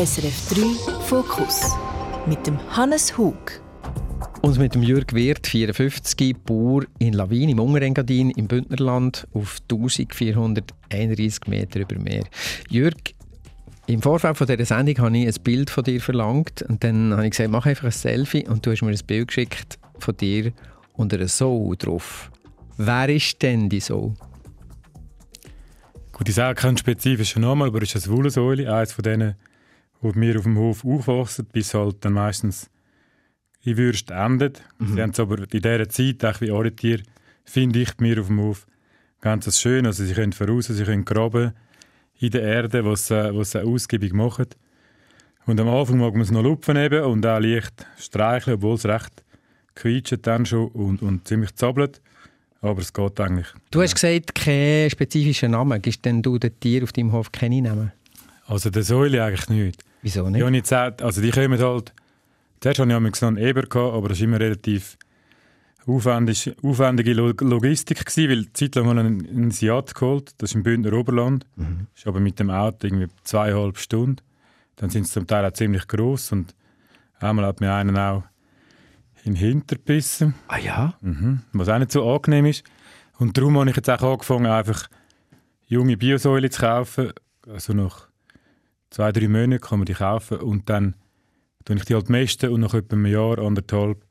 SRF 3 Fokus mit dem Hannes Hug. Und mit dem Jürg Wirth, 54, Bauer in Lawin im Unterengadin im Bündnerland auf 1431 Meter über Meer. Jürg, im Vorfeld von dieser Sendung habe ich ein Bild von dir verlangt und dann habe ich gesagt, mach einfach ein Selfie und du hast mir ein Bild geschickt von dir und einer Soul drauf. Wer ist denn die Soul? Gut, ich sage keinen spezifischen Namen, aber es ist ein Wollsäule, eines von denen, die wir auf dem Hof aufwachsen, bis halt dann meistens in Würst endet. Mhm. Sie haben es aber in dieser Zeit, auch wie alle Tiere, finde ich, mir auf dem Hof ganz schön. Also sie können voraus, sie können graben in der Erde, was sie, was sie ausgiebig machen. Und am Anfang mag man es noch lupfen eben und auch leicht streicheln, obwohl es recht quietscht dann schon und, und ziemlich zappelt. Aber es geht eigentlich. Du hast gesagt, keinen spezifischen Namen. Gibst denn du den Tier auf deinem Hof keine Namen? Also der Säule eigentlich nicht. Wieso nicht? Ja, nicht gesagt, also die kommen halt... Zuerst hatte ich einen Eber, gehabt, aber das war immer relativ aufwendig, aufwendige Logistik, gewesen, weil zeitlang haben wir einen, einen Seat geholt, das ist im Bündner Oberland. Mhm. ist aber mit dem Auto irgendwie zweieinhalb Stunden. Dann sind sie zum Teil auch ziemlich gross und einmal hat mir einen auch in den Hinterbissen. Ah ja? Mhm. Was auch nicht so angenehm ist. Und darum habe ich jetzt auch angefangen, einfach junge Biosäule zu kaufen. Also nach zwei, drei Monaten kann man die kaufen und dann tue ich die halt meisten und nach etwa einem Jahr, anderthalb,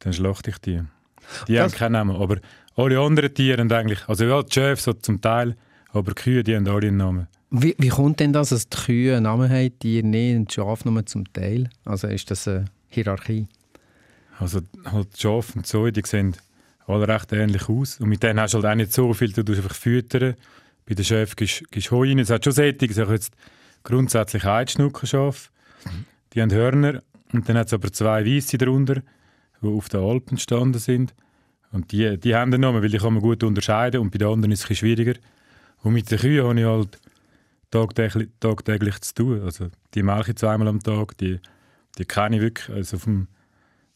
dann schlachte ich die. Die das haben keinen Namen, aber alle anderen Tiere haben eigentlich, also ja, die Schäfe so zum Teil, aber die Kühe, die haben alle einen Namen. Wie, wie kommt denn das, dass die Kühe einen Namen haben, die nicht und die Schafe nur zum Teil? Also ist das eine Hierarchie? Also halt die Schafe und so, die sehen alle recht ähnlich aus. Und mit denen hast du halt auch nicht so viel, du tust einfach füttern. Bei den Schäfen gibst du Heu rein. Es hat schon ich jetzt grundsätzlich Heidschnuckenschafe. Die haben Hörner und dann hat es aber zwei Weisse darunter, die auf den Alpen gestanden sind. Und die, die haben den Namen, weil die kann man gut unterscheiden und bei den anderen ist es ein schwieriger. Und mit den Kühen habe ich halt tagtäglich, tagtäglich zu tun. Also die melke ich zweimal am Tag, die, die kenne ich wirklich also vom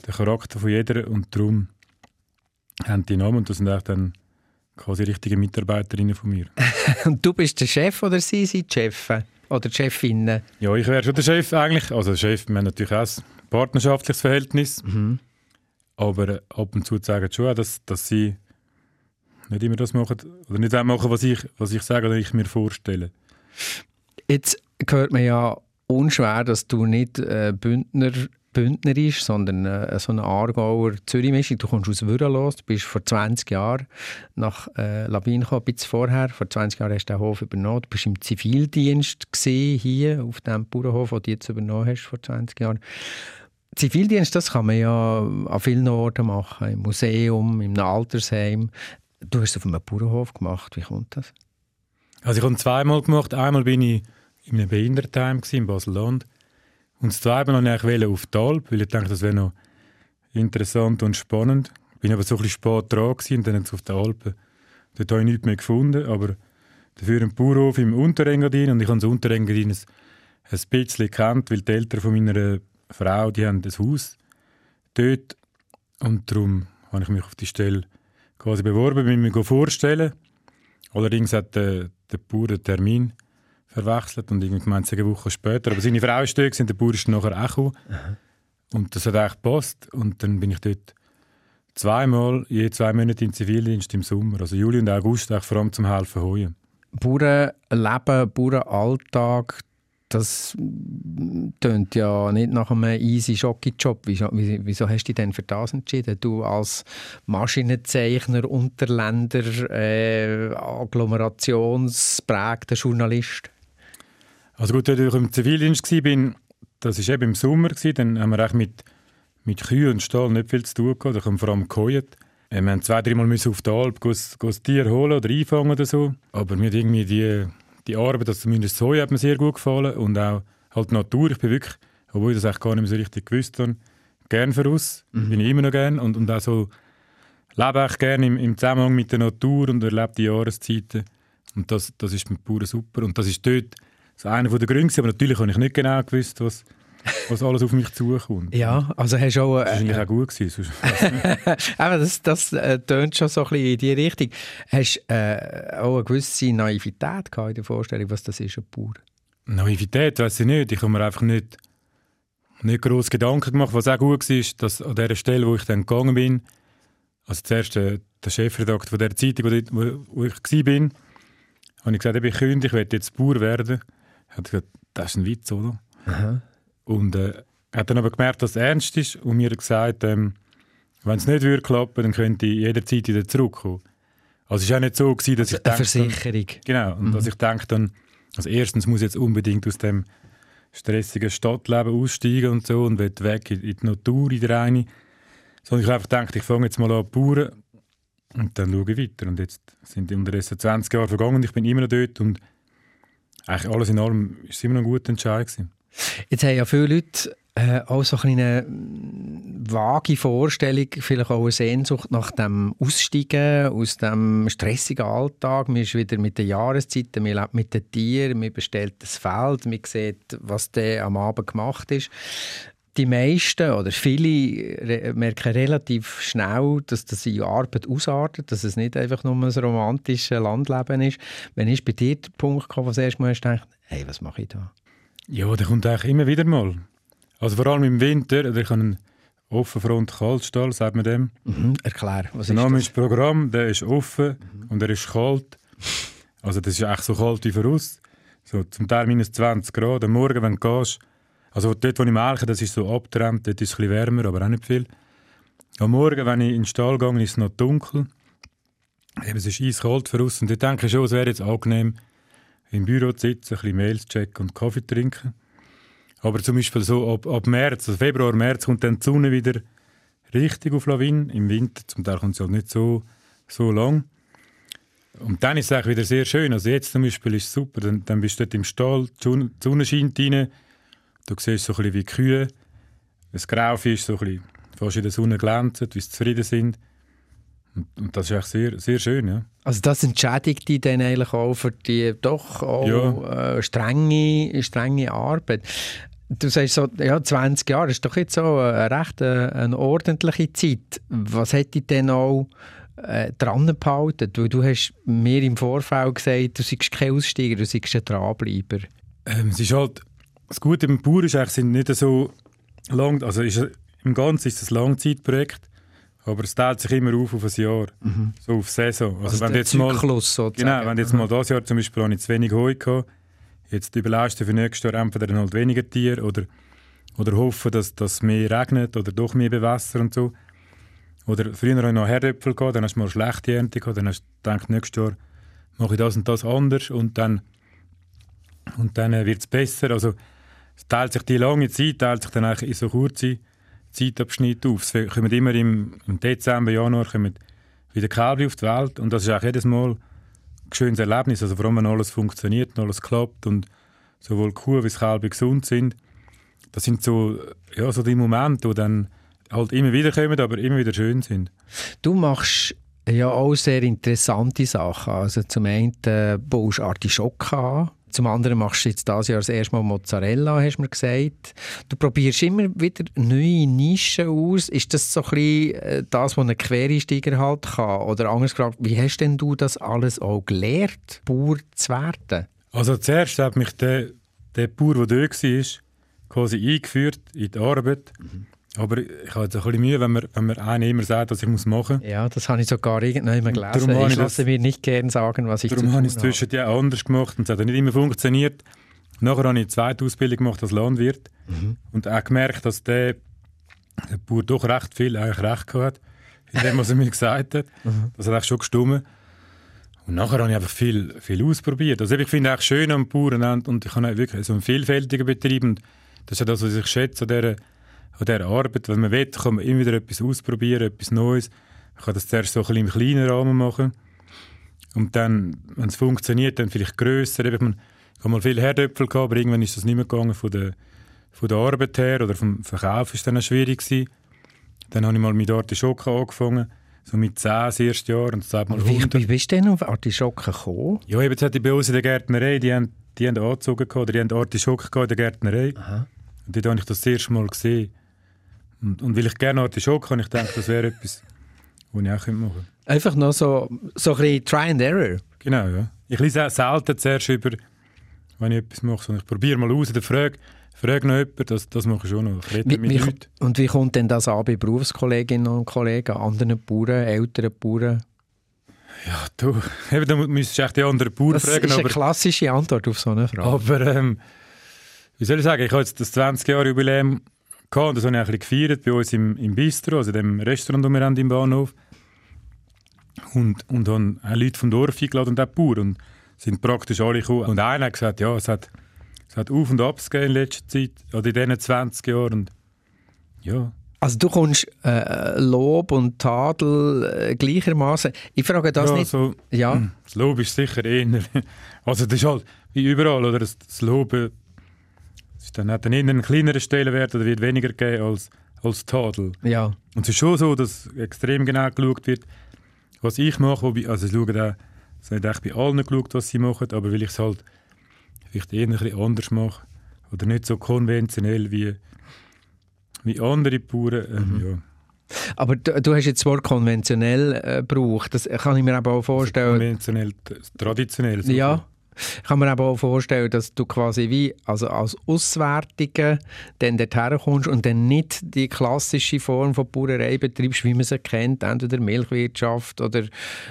den Charakter von jeder und darum haben die Namen und das sind auch dann quasi richtige Mitarbeiterinnen von mir. und du bist der Chef oder sie sind die Chefin? Oder die Chefinnen? Ja, ich wäre schon der Chef eigentlich. Also der Chef, wir haben natürlich auch ein partnerschaftliches Verhältnis. Mhm. Aber ab und zu sagen schon, dass, dass sie nicht immer das machen oder nicht das machen, was ich, was ich sage oder ich mir vorstelle. Jetzt hört man ja unschwer, dass du nicht äh, Bündner Bündner ist, sondern äh, so eine Aargauer Zürich-Mischung. Du kommst aus Würrelos, du bist vor 20 Jahren nach äh, Labin gekommen, ein bisschen vorher. Vor 20 Jahren hast du den Hof übernommen. Du bist im Zivildienst hier auf dem Bauernhof, den du jetzt übernommen hast vor 20 Jahren. Zivildienst, das kann man ja an vielen Orten machen, im Museum, im Altersheim. Du hast es auf einem Bauernhof gemacht. Wie kommt das? Also ich habe es zweimal gemacht. Einmal bin ich in einem Behindertenheim in Basel-Land. Und das zweite wollte ich auf die Alp, weil ich dachte, das wäre noch interessant und spannend. Bin aber so ein bisschen spät dran und dann auf den Alpen. Dort habe ich nichts mehr gefunden, aber dafür ein Bauernhof im Unterengadin und ich habe das Unterengadin ein, ein bisschen gekannt, weil die Eltern von meiner Frau, die haben ein Haus dort und darum habe ich mich auf die Stelle quasi beworben, bin mir vorstellen. Allerdings hat der, der Bauer den Termin verwechselt und irgendwie gemeint, eine Woche später. Aber seine Frau ist dort der Bauer ist nachher auch gekommen. Und das hat eigentlich gepasst. Und dann bin ich dort zweimal, je zwei Monate im Zivildienst im Sommer. Also Juli und August, vor allem zum Helfen heuen. Bauernleben, Bauernalltag, das tönt ja nicht nach einem easy Jockey-Job. Wieso, wieso, hast du dich denn für das entschieden? Du als Maschinenzeichner, Unterländer, äh, agglomerationsprägter Journalist? Also gut, als ich im Zivildienst war, das war eben im Sommer, dann haben wir mit, mit Kühen und Stall nicht viel zu tun gehabt, da haben vor allem geheult. Wir mussten zwei, dreimal auf die Alp das Tier holen oder einfangen oder so. Aber mir irgendwie die, die Arbeit, also zumindest so, hat mir sehr gut gefallen. Und auch halt die Natur. Ich bin wirklich, obwohl ich das eigentlich gar nicht mehr so richtig gewusst habe, gern voraus. Mhm. Bin ich immer noch gern. Und, und auch so lebe ich gerne im, im Zusammenhang mit der Natur und erlebe die Jahreszeiten. Und das, das ist mit pure super. Und das ist dort so einer der Gründe. Aber natürlich habe ich nicht genau gewusst, was, was alles auf mich zukommt. Ja, also hast du auch... Äh, das war eigentlich auch gut. Gewesen, Aber das, das äh, tönt schon so ein bisschen in die Richtung. Hast du äh, auch eine gewisse Naivität gehabt in der Vorstellung, was das ist, ein Bauer? Naivität, weiß ich nicht. Ich habe mir einfach nicht, nicht groß Gedanken gemacht, was auch gut war, dass an der Stelle, wo ich dann gegangen bin, also zuerst der, der Chefredakteur von der Zeitung, wo, wo, ich war, habe ich gesagt, ich kündige, ich werde jetzt Bauer werden. Er hat gesagt, das ist ein Witz, oder? Aha. Und äh, er hat dann aber gemerkt, dass es ernst ist und mir gesagt, ähm, wenn es nicht würde klappen, dann könnte ich jederzeit wieder zurückkommen. Also es war auch nicht so, gewesen, dass also ich denke... Versicherung. Dann, genau, und mhm. dass ich denke dann, also erstens muss ich jetzt unbedingt aus dem stressigen Stadtleben aussteigen und so und will weg in, in die Natur, in der Reine. Sondern ich einfach gedacht, ich fange jetzt mal an zu bauen und dann schaue ich weiter. Und jetzt sind unterdessen 20 Jahre vergangen und ich bin immer noch dort und eigentlich alles in allem ist es immer noch ein guter Entscheid gewesen. Jetzt haben ja viele Leute äh, auch so eine vage Vorstellung, vielleicht auch eine Sehnsucht nach dem Aussteigen aus dem stressigen Alltag. Man ist wieder mit den Jahreszeiten, man lebt mit den Tieren, man bestellt das Feld, man sieht, was der am Abend gemacht ist. Die meisten oder viele merken relativ schnell, dass das in Arbeit ausartet, dass es nicht einfach nur ein romantisches Landleben ist. Wenn ist bei dir der Punkt gekommen, wo du erst mal denkst, hey, was mache ich da? Ja, der kommt eigentlich immer wieder mal. Also vor allem im Winter, oder ich habe einen Offenfront Kaltstall, sagt man dem. Mhm, erklär, was der Name ist Programm, der ist offen mhm. und er ist kalt. Also das ist echt so kalt wie voraus. So zum Teil minus 20 Grad. Am Morgen, wenn du gehst, also dort, wo ich melke, das ist so abgetrennt, dort ist es ein bisschen wärmer, aber auch nicht viel. Am Morgen, wenn ich in den Stall gehe, ist es noch dunkel. Eben, es ist eiskalt voraus und ich denke schon, es wäre jetzt angenehm, im Büro zu sitzen, ein bisschen Mails checken und Kaffee trinken. Aber zum Beispiel so ab, ab März, also Februar, März kommt dann die Sonne wieder richtig auf Lawin. Im Winter zum Teil kommt es halt nicht so, so lang. Und dann ist es eigentlich wieder sehr schön. Also jetzt zum Beispiel ist es super. Dann, dann bist du dort im Stall, die Sonne scheint rein. Du siehst so ein bisschen wie Kühe. Das Graufisch so ein bisschen fast in der Sonne glänzen, wie sie zufrieden sind. Und, und das ist echt sehr, sehr schön, ja. Also das entschädigt dich dann eigentlich auch für die doch auch ja. äh, strenge, strenge Arbeit. Du sagst so, ja, 20 Jahre ist doch jetzt so eine recht eine, äh, eine ordentliche Zeit. Was hätte dich denn auch äh, dran behalten? Weil du hast mir im Vorfeld gesagt, du seist kein Aussteiger, du seist ein Dranbleiber. Ähm, es ist halt, das Gute beim Bauer ist eigentlich sind nicht so lang, also ist, im Ganzen ist es ein Langzeitprojekt, aber es teilt sich immer auf auf ein Jahr, mhm. so auf Saison. Also, also wenn jetzt mal, sozusagen. Genau, wenn jetzt mhm. mal das Jahr zum Beispiel habe ich zu wenig Heu gehabt, Jetzt überlegst du für nächstes Jahr entweder halt weniger Tiere oder, oder hoffen, dass es mehr regnet oder doch mehr bewässern und so. Oder früher hatte ich noch Herdöpfel, gehabt, dann hast du mal schlechte Ernte gehabt, dann hast du gedacht, nächstes Jahr mache ich das und das anders und dann, und dann wird es besser. Also es teilt sich die lange Zeit teilt sich dann eigentlich in so kurze Zeitabschnitte auf. Es kommen immer im, im Dezember, Januar kommen wieder Kälber auf die Welt und das ist auch jedes Mal schönes Erlebnis. Also vor alles funktioniert und alles klappt und sowohl Kuh wie das Kälber gesund sind. Das sind so, ja, so die Momente, die dann halt immer wieder kommen, aber immer wieder schön sind. Du machst ja auch sehr interessante Sachen. Also zum einen äh, baust du Artischocken an, zum anderen machst du jetzt dieses Jahr das erste Mal Mozzarella, hast du mir gesagt. Du probierst immer wieder neue Nischen aus. Ist das so ein bisschen äh, das, was ein Quereinsteiger halt kann? Oder anders gefragt, wie hast denn du das alles auch gelernt, Bauer zu werden? Also zuerst hat mich der, der Bauer, der dort war, quasi eingeführt in die Arbeit. Mhm. Aber ich habe jetzt ein bisschen Mühe, wenn man, wenn man einem immer sagt, was ich muss machen muss. Ja, das habe ich sogar irgendwann gelesen. Ich lasse mir nicht gerne sagen, was ich darum zu tun habe. Darum habe ich es zwischen ja anders gemacht und es hat nicht immer funktioniert. Nachher habe ich eine zweite Ausbildung gemacht als Landwirt mhm. und auch gemerkt, dass der, der Bauer doch recht viel eigentlich recht gehabt hat, in dem, was er mir gesagt hat. Mhm. Das hat eigentlich schon gestummt. Und nachher habe ich einfach viel, viel ausprobiert. Also ich finde es schön am Bauern und ich habe wirklich so einen vielfältigen Betrieb und das ist ja das, was ich schätze an dieser an dieser Arbeit. Wenn man will, kann man immer wieder etwas ausprobieren, etwas Neues. Man kann das zuerst so ein bisschen im kleinen Rahmen machen. Und dann, wenn es funktioniert, dann vielleicht grösser. Ich habe mal viel Herdöpfel gehabt, aber irgendwann ist das nicht mehr gegangen von der, von der Arbeit her oder vom Verkauf ist dann schwierig gewesen. Dann habe ich mal mit Artischocken angefangen, so mit 10 das erste Jahr und das mal wie, wie bist du denn auf Artischocken gekommen? Ja, eben, jetzt hatte ich bei uns in der Gärtnerei, die haben, die haben angezogen gehabt, oder die haben Artischocken in der Gärtnerei. Aha. Und dort habe ich das, das erste Mal gesehen. Und, und weil ich gerne Artischoke habe, ich denke, das wäre etwas, was ich auch machen könnte. Einfach noch so, so ein bisschen Try and Error? Genau, ja. Ich lese auch selten zuerst über, wenn ich etwas mache, sondern ich probiere mal aus oder frage, frage noch jemanden, das, das mache ich schon noch. Ich Wie, wie, und wie kommt denn das an bei Berufskolleginnen und Kollegen, anderen Bauern, älteren Bauern? Ja, du, eben, da müsstest du echt die anderen Bauern Das fragen, ist eine aber, klassische Antwort auf so eine Frage. aber ähm, wie soll ich sagen, ich habe jetzt das 20-Jahre-Jubiläum gehabt und das habe ich ein bisschen gefeiert bei uns im, im Bistro, also dem Restaurant, das wir haben im Bahnhof. Und, und haben auch Leute vom Dorf eingeladen und auch Bauern. Und sind praktisch alle gekommen. Und einer hat gesagt, ja, es hat, es hat Auf- und Abs gegeben in letzter Zeit, oder in diesen 20 Jahren. Und ja, Also du kommst äh, Lob und Tadel äh, gleichermaßen. Ich frage das ja, nicht. So, Ja. hm, Das Lob ist sicher eher. Also, das ist halt wie überall, oder? Das, das Lob ist dann, hat dann einen kleineren Stellenwert oder wird weniger gegeben als, als Tadel. Ja. Und es ist schon so, dass extrem genau geschaut wird, was ich mache. Wobei, also, ich schaue da, es eigentlich bei allen geschaut, was sie machen, aber weil ich es halt vielleicht eher ein bisschen anders mache oder nicht so konventionell wie, wie andere Bauern. Ähm, Mhm. ja. Aber du, du hast jetzt das Wort konventionell äh, gebraucht. Das kann ich mir aber auch vorstellen. Konventionell, t- traditionell. so. Ja, ich kann mir aber auch vorstellen, dass du quasi wie also als Auswärtige dann dorthin kommst und dann nicht die klassische Form von Bauerei betreibst, wie man sie kennt, entweder Milchwirtschaft oder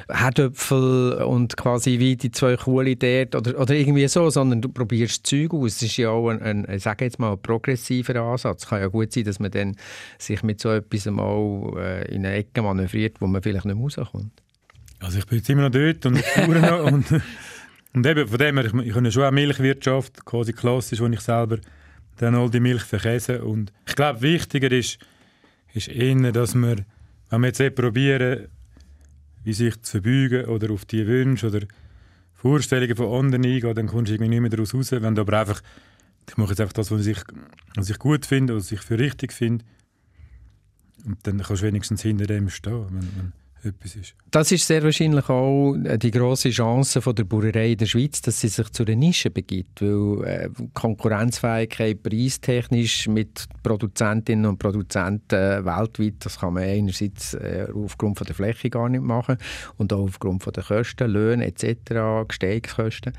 Herdöpfel und quasi wie die zwei Kuhle dort oder, oder irgendwie so, sondern du probierst Zeug aus. Das ist ja auch ein, ein ich sage jetzt mal, progressiver Ansatz. Es kann ja gut sein, dass man dann sich mit so etwas mal äh, in eine Ecke manövriert, wo man vielleicht nicht mehr rauskommt. Also ich bin jetzt immer noch dort und Bauern noch und, und eben von dem her, ich, ich habe schon auch Milchwirtschaft, quasi klassisch, wo ich selber dann all die Milch verkäse und ich glaube, wichtiger ist, ist eher, dass wir, wenn wir jetzt eh probieren, wie sich zu verbeugen oder auf die Wünsche oder Vorstellungen von anderen eingehen, dann kommst du irgendwie nicht mehr daraus raus, wenn du aber einfach, ich mache jetzt einfach das, was ich, was ich gut finde, was ich für richtig finde und dann kannst du wenigstens hinter dem stehen, wenn, wenn etwas ist. Das ist sehr wahrscheinlich auch äh, die große Chance von der Bauerei in der Schweiz, dass sie sich zu einer Nische begibt, weil äh, Konkurrenzfähigkeit preistechnisch mit Produzentinnen und Produzenten weltweit, das kann man einerseits äh, aufgrund von der Fläche gar nicht machen und auch aufgrund von der Kosten, Löhne etc., Gestehungskosten.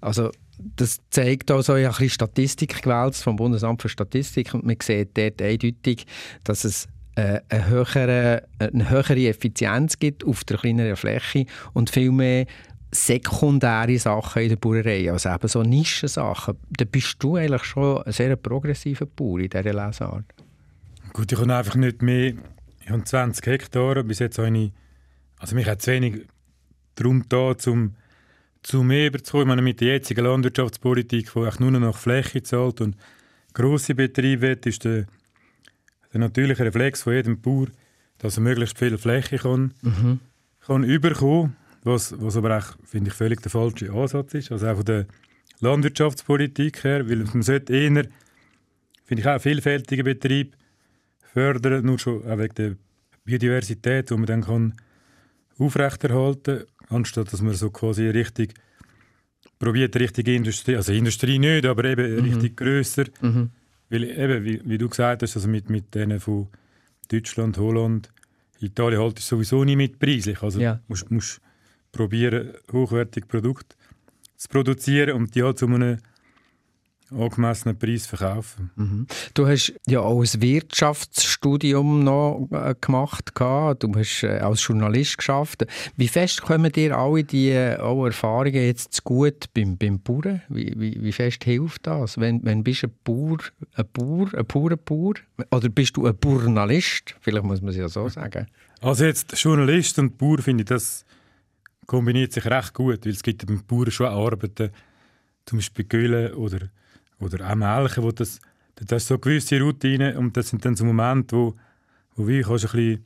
Also das zeigt auch so ein bisschen Statistik gewählt vom Bundesamt für Statistik und man sieht dort eindeutig, dass es äh, eine höhere, eine höhere Effizienz gibt auf der kleineren Fläche und viel mehr sekundäre Sachen in der Bauerei, also eben so Nischensachen. Da bist du eigentlich schon ein sehr progressiver Bauer in dieser Lesart. Gut, ich habe einfach nicht mehr. Ich habe 20 Hektar. Bis jetzt habe ich. Also, mich hat zu wenig darum da, zum, zu mehr überzukommen. Ich meine, mit der jetzigen Landwirtschaftspolitik, die echt nur noch Fläche zahlt und grosse Betriebe hat, ist der, der natürliche Reflex von jedem Bauer, dass er möglichst viel Fläche kann, kann überkommen was, was aber auch, finde ich, völlig der falsche Ansatz ist. Also auch von der Landwirtschaftspolitik her, weil man sollte eher, finde ich auch, vielfältigen Betrieb fördern, nur schon auch wegen der Biodiversität, die man dann kann aufrechterhalten kann, anstatt dass man so quasi richtig probiert, richtige Industrie, also Industrie nicht, aber eben richtig grösser. Weil eben, wie, wie du gesagt hast, also mit, mit denen von Deutschland, Holland, Italien halt ist sowieso nicht mit preislich. Also Ja. musst, musst probieren, hochwertige Produkte zu produzieren und die halt zu einem angemessenen Preis verkaufen. Du hast ja auch ein Wirtschaftsstudium noch äh, gemacht. Du hast äh, als Journalist geschafft. Wie fest kommen dir alle die äh, auch Erfahrungen jetzt zu gut beim, beim Bauern? Wie, wie, wie fest hilft das? Wenn, wenn bist du ein Bauer, ein Bauer, ein Bauernbauer? Oder bist du ein Journalist? Vielleicht muss man es ja so sagen. Also jetzt Journalist und Bauer finde ich, das kombiniert sich recht gut, weil es gibt beim Bauern schon Arbeiten, zum Beispiel Güllen oder, oder auch Melken, wo das, das ist so gewisse Routinen und das sind dann so Momente, wo, wo wir kannst ein bisschen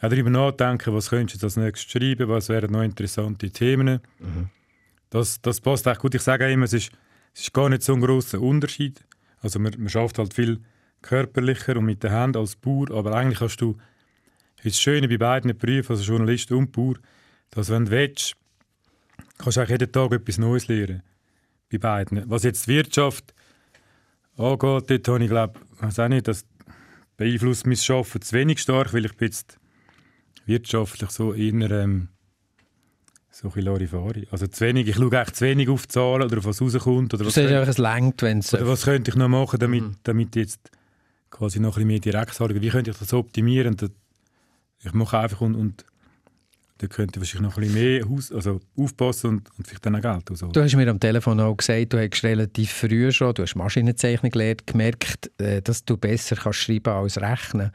auch darüber nachdenken, was könntest du als nächstes schreiben, was wären noch interessante Themen. Das, das passt echt gut. Ich sage auch immer, es ist, es ist gar nicht so ein grosser Unterschied. Also man, man schafft halt viel körperlicher und mit den Händen als Bauer, aber eigentlich hast du das Schöne bei beiden Berufen, also Journalist und Bauer, dass wenn du willst, kannst du auch jeden Tag etwas Neues lernen. Bei beiden. Was jetzt die Wirtschaft angeht, dort habe ich glaube, weiß auch nicht, das beeinflusst mein Arbeiten zu wenig stark, weil ich bin jetzt wirtschaftlich so eher, ähm, so ein Larifari. Also zu wenig, ich schaue eigentlich zu wenig auf die Zahlen oder auf was rauskommt. Oder Du was, siehst einfach, es längt, wenn es... oder was könnte ich noch machen, damit, Mhm. damit jetzt quasi noch ein bisschen mehr direkt sagen, wie könnte ich das optimieren? Und das- ich mache einfach und, und da könnte ich wahrscheinlich noch ein bisschen mehr Haus, also aufpassen und, und vielleicht dann auch Geld ausholen. Du hast mir am Telefon auch gesagt, du hast relativ früh schon, du hast Maschinenzeichnung gelernt, gemerkt, äh, dass du besser kannst schreiben als rechnen.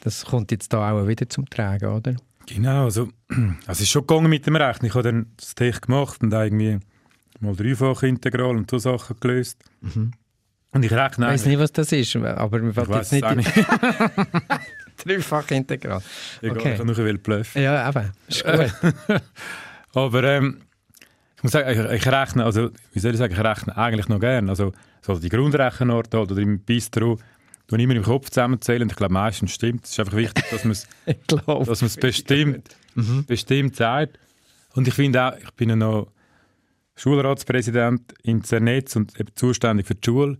Das kommt jetzt da auch wieder zum Tragen, oder? Genau, also, also es ist schon gegangen mit dem Rechnen. Ich habe dann das Tech gemacht und irgendwie mal dreifach Integral und so Sachen gelöst. Und ich rechne Ich weiß nicht, was das ist, aber wir Ich wollen jetzt es nicht... nicht. Dreifach integral. Egal, Okay. Ich habe noch ein bisschen bluffen. Ja, eben. Ist gut. Aber ähm, ich muss sagen, ich, ich rechne, also wie soll ich sagen, ich rechne eigentlich noch gerne. Also so die Grundrechenorte oder im Bistro, tue ich immer im Kopf zusammenzählen und ich glaube meistens stimmt. Es ist einfach wichtig, dass man es bestimmt, bestimmt sagt. Und ich finde auch, ich bin ja noch Schulratspräsident in Zernetz und eben zuständig für die Schule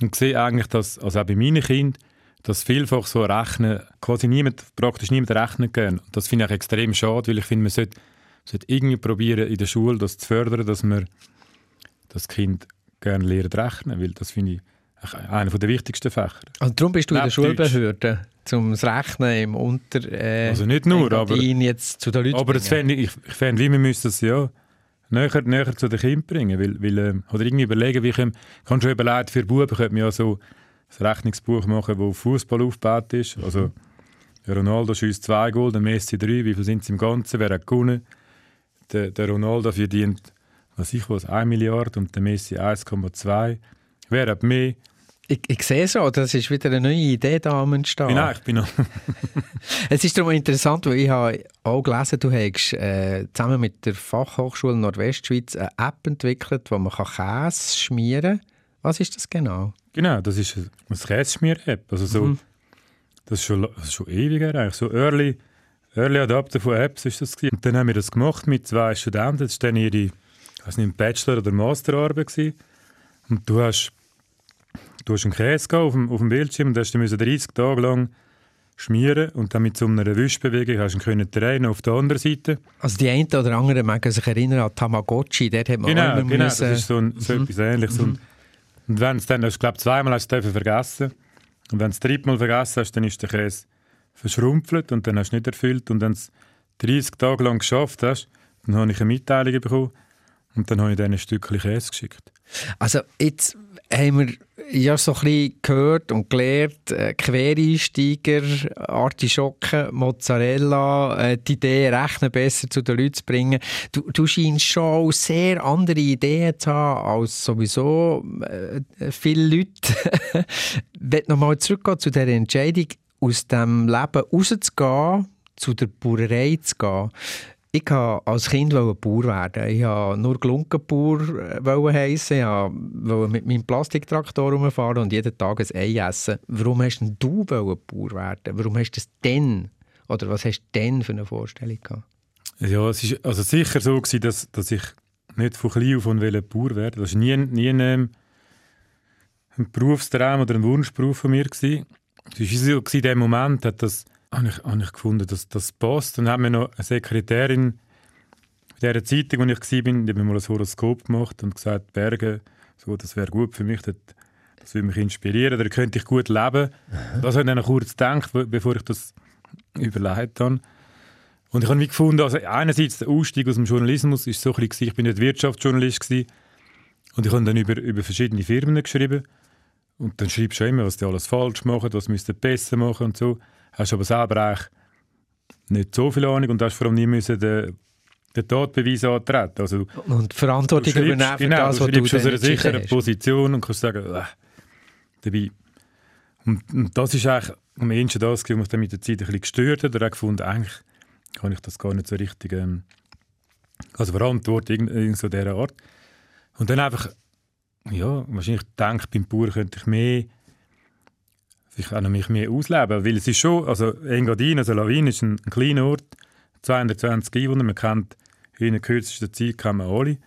und sehe eigentlich, dass, also auch bei meinen Kindern, dass vielfach so Rechnen, quasi niemand, praktisch niemand rechnen kann. Das finde ich extrem schade, weil ich finde, man sollte, sollte irgendwie probieren, in der Schule das zu fördern, dass man das Kind gerne lernt rechnen, weil das finde ich einer der wichtigsten Fächer. Und darum bist du in der Neben Schulbehörde, zum das Rechnen im Unter... Äh, Also nicht nur, aber- jetzt zu den Leuten Aber das fände ich, ich fände, wie wir müssen es ja näher, näher zu den Kindern bringen, weil, weil ähm, oder irgendwie überlegen, wie können, kann schon überlegen, für Buben könnte man ja so ein Rechnungsbuch machen, wo Fußball aufgebaut ist. Also Ronaldo schießt zwei Goal, der Messi drei, wie viel sind es im Ganzen, wer hat gewonnen? Der, der Ronaldo verdient, was ich was, 1 Milliarde und der Messi 1,2. Wer hat mehr? Ich, ich sehe schon, das ist wieder eine neue Idee da am Entstehen. Nein, ich bin noch... Es ist darum interessant, weil ich habe auch gelesen, du hast äh, zusammen mit der Fachhochschule Nordwestschweiz eine App entwickelt, wo man Käse schmieren kann. Was ist das genau? Genau, das ist ein ein Käseschmier-App. Also so, Mhm. Das ist schon, das ist schon ewig eigentlich. So Early, Early Adapter von Apps ist das gewesen. Und dann haben wir das gemacht mit zwei Studenten. Das war dann ihre, ich weiß nicht, Bachelor- oder Masterarbeit gewesen. Und du hast, du hast einen Käse auf dem, auf dem Bildschirm und hast den müssen 30 Tage lang schmieren und dann mit so einer Wischbewegung hast du ihn können drehen auf der anderen Seite. Also die einen oder anderen mögen sich erinnern an Tamagotchi, dort hat man Genau, immer genau, das müssen- ist so, ein, so etwas ähnliches. Und, und wenn es dann, ich glaube, zweimal hast du es vergessen und wenn du es dreimal vergessen hast, dann ist der Käse verschrumpft und dann hast du nicht erfüllt und wenn du es 30 Tage lang geschafft hast, dann habe ich eine Mitteilung bekommen und dann habe ich denen ein Stückchen Käse geschickt. Also jetzt haben wir ja so ein bisschen gehört und gelernt, äh, Quereinsteiger, Artischocken, Mozzarella, äh, die Idee, Rechnen besser zu den Leuten zu bringen. Du, du scheinst schon sehr andere Ideen zu haben als sowieso äh, viele Leute. ich möchte nochmal zurückgehen zu dieser Entscheidung, aus dem Leben rauszugehen, zu der Bauerei zu gehen. Ich wollte als Kind Bauer werden. Ich wollte nur Glunkenbauer heissen. Ich wollte mit meinem Plastiktraktor rumfahren und jeden Tag ein Ei essen. Warum hast denn du Bauer werden? Warum hast du das denn? Oder was hast du denn für eine Vorstellung gehabt? Ja, es war also sicher so, gewesen, dass, dass ich nicht von klein auf wollte Bauer werden. Das war nie, nie ein, ein Berufstraum oder ein Wunschberuf von mir. Es war so, in dem Moment hat das, habe ich, habe ich gefunden, dass das passt. Dann haben wir noch eine Sekretärin in dieser Zeitung, wo ich war, die hat mir mal ein Horoskop gemacht und gesagt, Berge, so, das wäre gut für mich, das, das würde mich inspirieren, da könnte ich gut leben. Das habe ich dann noch kurz gedacht, be- bevor ich das überlegt habe. Und ich habe wie gefunden, also einerseits der Ausstieg aus dem Journalismus ist so ein bisschen, ich bin nicht Wirtschaftsjournalist gewesen, und ich habe dann über, über verschiedene Firmen geschrieben und dann schreibst du immer, was die alles falsch machen, was müsste besser machen und so. Hast aber selber eigentlich nicht so viel Ahnung und hast vor allem nie müssen den, den Tatbeweis antreten. Also, Und Verantwortung Du übernehmen für genau, das, du was du schreibst aus einer sicheren hast. Position und kannst sagen, äh, dabei. Und, und das ist eigentlich am ehesten das, was mich dann mit der Zeit ein bisschen gestört hat. Oder auch gefunden, eigentlich kann ich das gar nicht so richtig ähm, also verantworten, irgend, irgend so dieser Art. Und dann einfach, ja, wahrscheinlich denke beim Bauer könnte ich mehr auch noch mich mehr ausleben, weil es ist schon, also Engadin, also Lawin ist ein, ein kleiner Ort, 220 Einwohner, man kennt in der kürzesten Zeit kennen wir alle.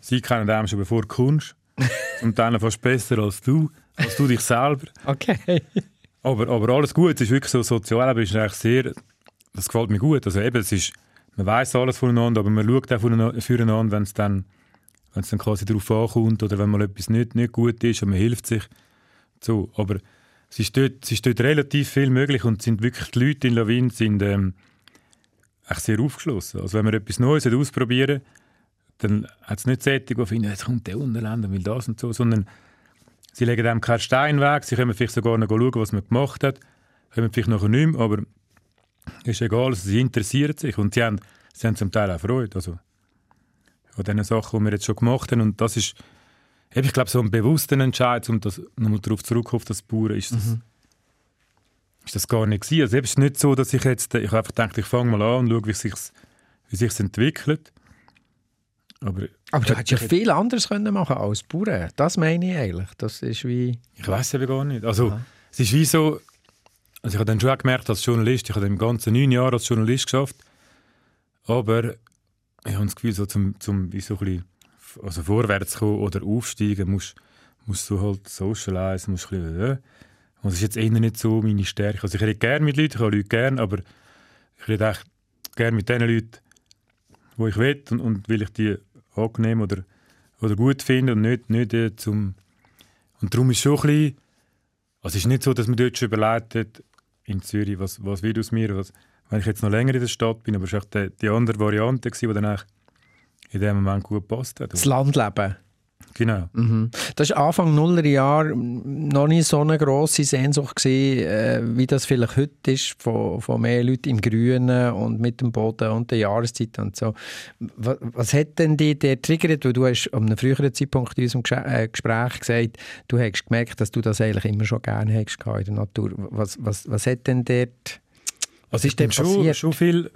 Sie kennen dem schon bevor du kommst und dann fast besser als du, als du dich selber. Okay. Aber, aber alles gut, es ist wirklich so, sozial ist eigentlich sehr, das gefällt mir gut. Also eben, es ist, man weiß alles voneinander, aber man schaut auch füreinander, wenn es dann, wenn es dann quasi darauf ankommt oder wenn mal etwas nicht, nicht gut ist und man hilft sich. So, aber es ist, dort, es ist dort relativ viel möglich und sind wirklich die Leute in Lawin sind ähm, echt sehr aufgeschlossen. Also wenn man etwas Neues ausprobieren dann hat es nicht Sättig, die finden, jetzt kommt der Unterländer, will das und so, sondern sie legen einem keinen Stein weg, sie können vielleicht sogar noch schauen, was man gemacht hat, können vielleicht nachher nicht mehr, aber ist egal, also sie interessieren sich und sie haben, sie haben zum Teil auch Freude. Also, an den Sachen, die wir jetzt schon gemacht haben. Und das ist, ich glaube, so ein bewusster Entscheid, um das nochmal darauf zurückzukommen, das Bauern, ist das, mhm. ist das gar nicht gewesen. Also, es ist nicht so, dass ich jetzt, ich einfach denke, ich fange mal an und schaue, wie sich wie sich's entwickelt. Aber, aber du hättest ja viel anderes können machen als Bauern. Das meine ich eigentlich. Das ist wie... Ich weiß es gar nicht. Also, Aha. es ist wie so, also ich habe dann schon gemerkt als Journalist, ich habe im ganzen neun Jahre als Journalist geschafft, aber ich habe das Gefühl, so zum, zum wie so ein bisschen, also vorwärts kommen oder aufsteigen, musst, musst du halt socialisen, musst ein bisschen, äh. Und das ist jetzt eher nicht so meine Stärke. Also ich rede gerne mit Leuten, ich habe Leute gerne, aber ich rede echt gerne mit den Leuten, wo ich will und, und will ich die angenehm oder, oder gut finde und nicht, nicht äh, zum... Und darum ist schon ein bisschen... Also es ist nicht so, dass man dort schon überlegt hat, in Zürich, was, was wird aus mir, was, wenn ich jetzt noch länger in der Stadt bin, aber es war die, die andere Variante, die dann in dem Moment gut passt hat. Das Landleben. Genau. Mhm. Das war Anfang Nuller Jahr noch nicht so eine grosse Sehnsucht, gewesen, äh, wie das vielleicht heute ist, von, von mehr Leuten im Grünen und mit dem Boden und der Jahreszeit und so. Was, was hat denn dich der triggert? Weil du hast an einem früheren Zeitpunkt in unserem äh, Gespräch gesagt, du hast gemerkt, dass du das eigentlich immer schon gerne hast in der Natur. Was, was, was hat denn dort, was also ist denn passiert? Schon, schon viel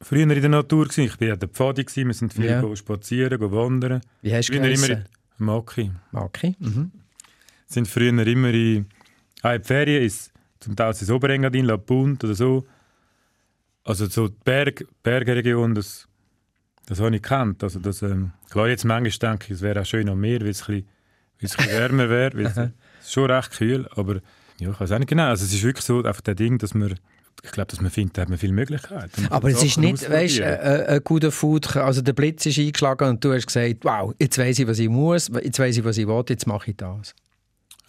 früher in der Natur gewesen. Ich war an der Pfade, wir sind viel ja. spazieren, wandern. Wie hast du immer Maki. Maki. Mhm. Sind früher immer in, ah, in die Ferien, ist, zum Teil ins Oberengadin, La Punt oder so. Also so die Berg, Bergregion, das, das habe ich gekannt. Also das, ähm, klar, jetzt manchmal denke ich, es wäre auch schön am Meer, weil es ein bisschen, wärmer wäre. es ist schon recht kühl, aber ja, ich weiß auch nicht genau. Also es ist wirklich so, einfach der Ding, dass man ich glaube, dass man findet, da hat man viele Möglichkeiten. Aber es ist nicht, weißt, ein, ein guter Food, also der Blitz ist eingeschlagen und du hast gesagt, wow, jetzt weiß ich, was ich muss, jetzt weiß ich, was ich will, jetzt mache ich das.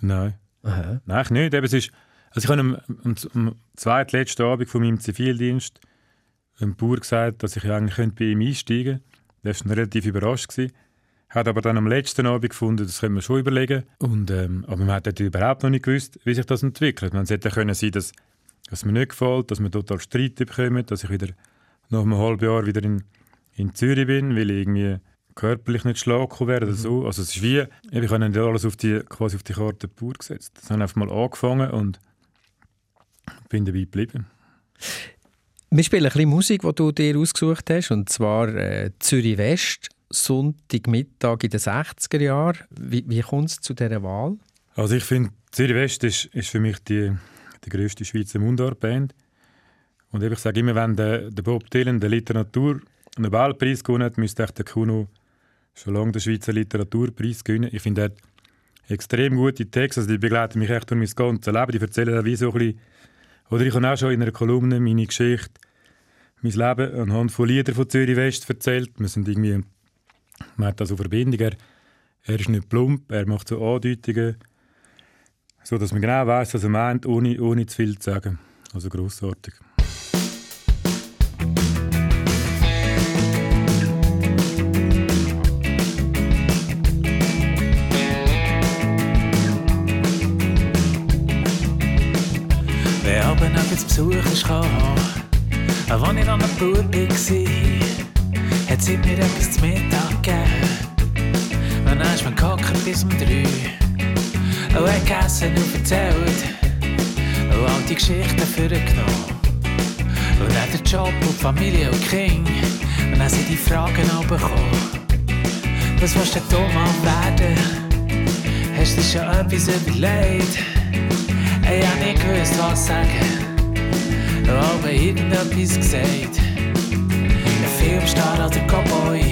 Nein. Aha. Nein, ich nicht. Eben, es ist, also ich habe am, am, am zweitletzten Abend von meinem Zivildienst einem Bauer gesagt, dass ich eigentlich bei ihm einsteigen könnte. Der war relativ überrascht. Gewesen. Hat aber dann am letzten Abend gefunden, das können wir schon überlegen. Und, ähm, aber man hat überhaupt noch nicht gewusst, wie sich das entwickelt. Man hätte können sein, dass dass mir nicht gefällt, dass wir total Streit bekommen, dass ich wieder nach einem halben Jahr wieder in, in Zürich bin, weil ich irgendwie körperlich nicht schlagen werde oder mhm. so. Also es ist wie, ich habe nicht alles auf die, quasi auf die Karte pur gesetzt. Das habe einfach mal angefangen und bin dabei geblieben. Wir spielen ein bisschen Musik, die du dir ausgesucht hast, und zwar äh, Zürich West, Sonntagmittag in den 60er Jahren. Wie, wie kommt es zu dieser Wahl? Also ich finde, Zürich West ist, ist für mich die die grösste Schweizer Mundartband. Und ich sage immer, wenn der, der Bob Dylan der Literatur einen Nobelpreis gewonnen hat, müsste der Kuno schon lange den Schweizer Literaturpreis gewinnen. Ich finde, er hat extrem gute Texte, also die begleiten mich echt durch mein ganzes Leben. Die erzählen wie so ein bisschen, oder ich habe auch schon in einer Kolumne meine Geschichte, mein Leben anhand von Liedern von Zürich West erzählt. Wir sind irgendwie, man hat da so Verbindung. Er, er ist nicht plump, er macht so Andeutungen so dass man genau weiß, was er meint, ohne, ohne zu viel zu sagen. Also grossartig. Wer aber noch jetzt Besuch ist, kann, als ich noch ein Bub war, hat sie mir etwas zu Mittag gegeben. Dann ist man gehockt bis um drei. Und hat gegessen und erzählt. Und all die Geschichten vorgenommen. Und dann der Job und Familie und Kind. Und dann sind die Fragen bekommen. Was willst du denn mal werden? Hast du dir schon etwas überlegt? Ich hab nicht gewusst, was sagen. Aber irgendetwas gesagt. Ein Filmstar oder Cowboy.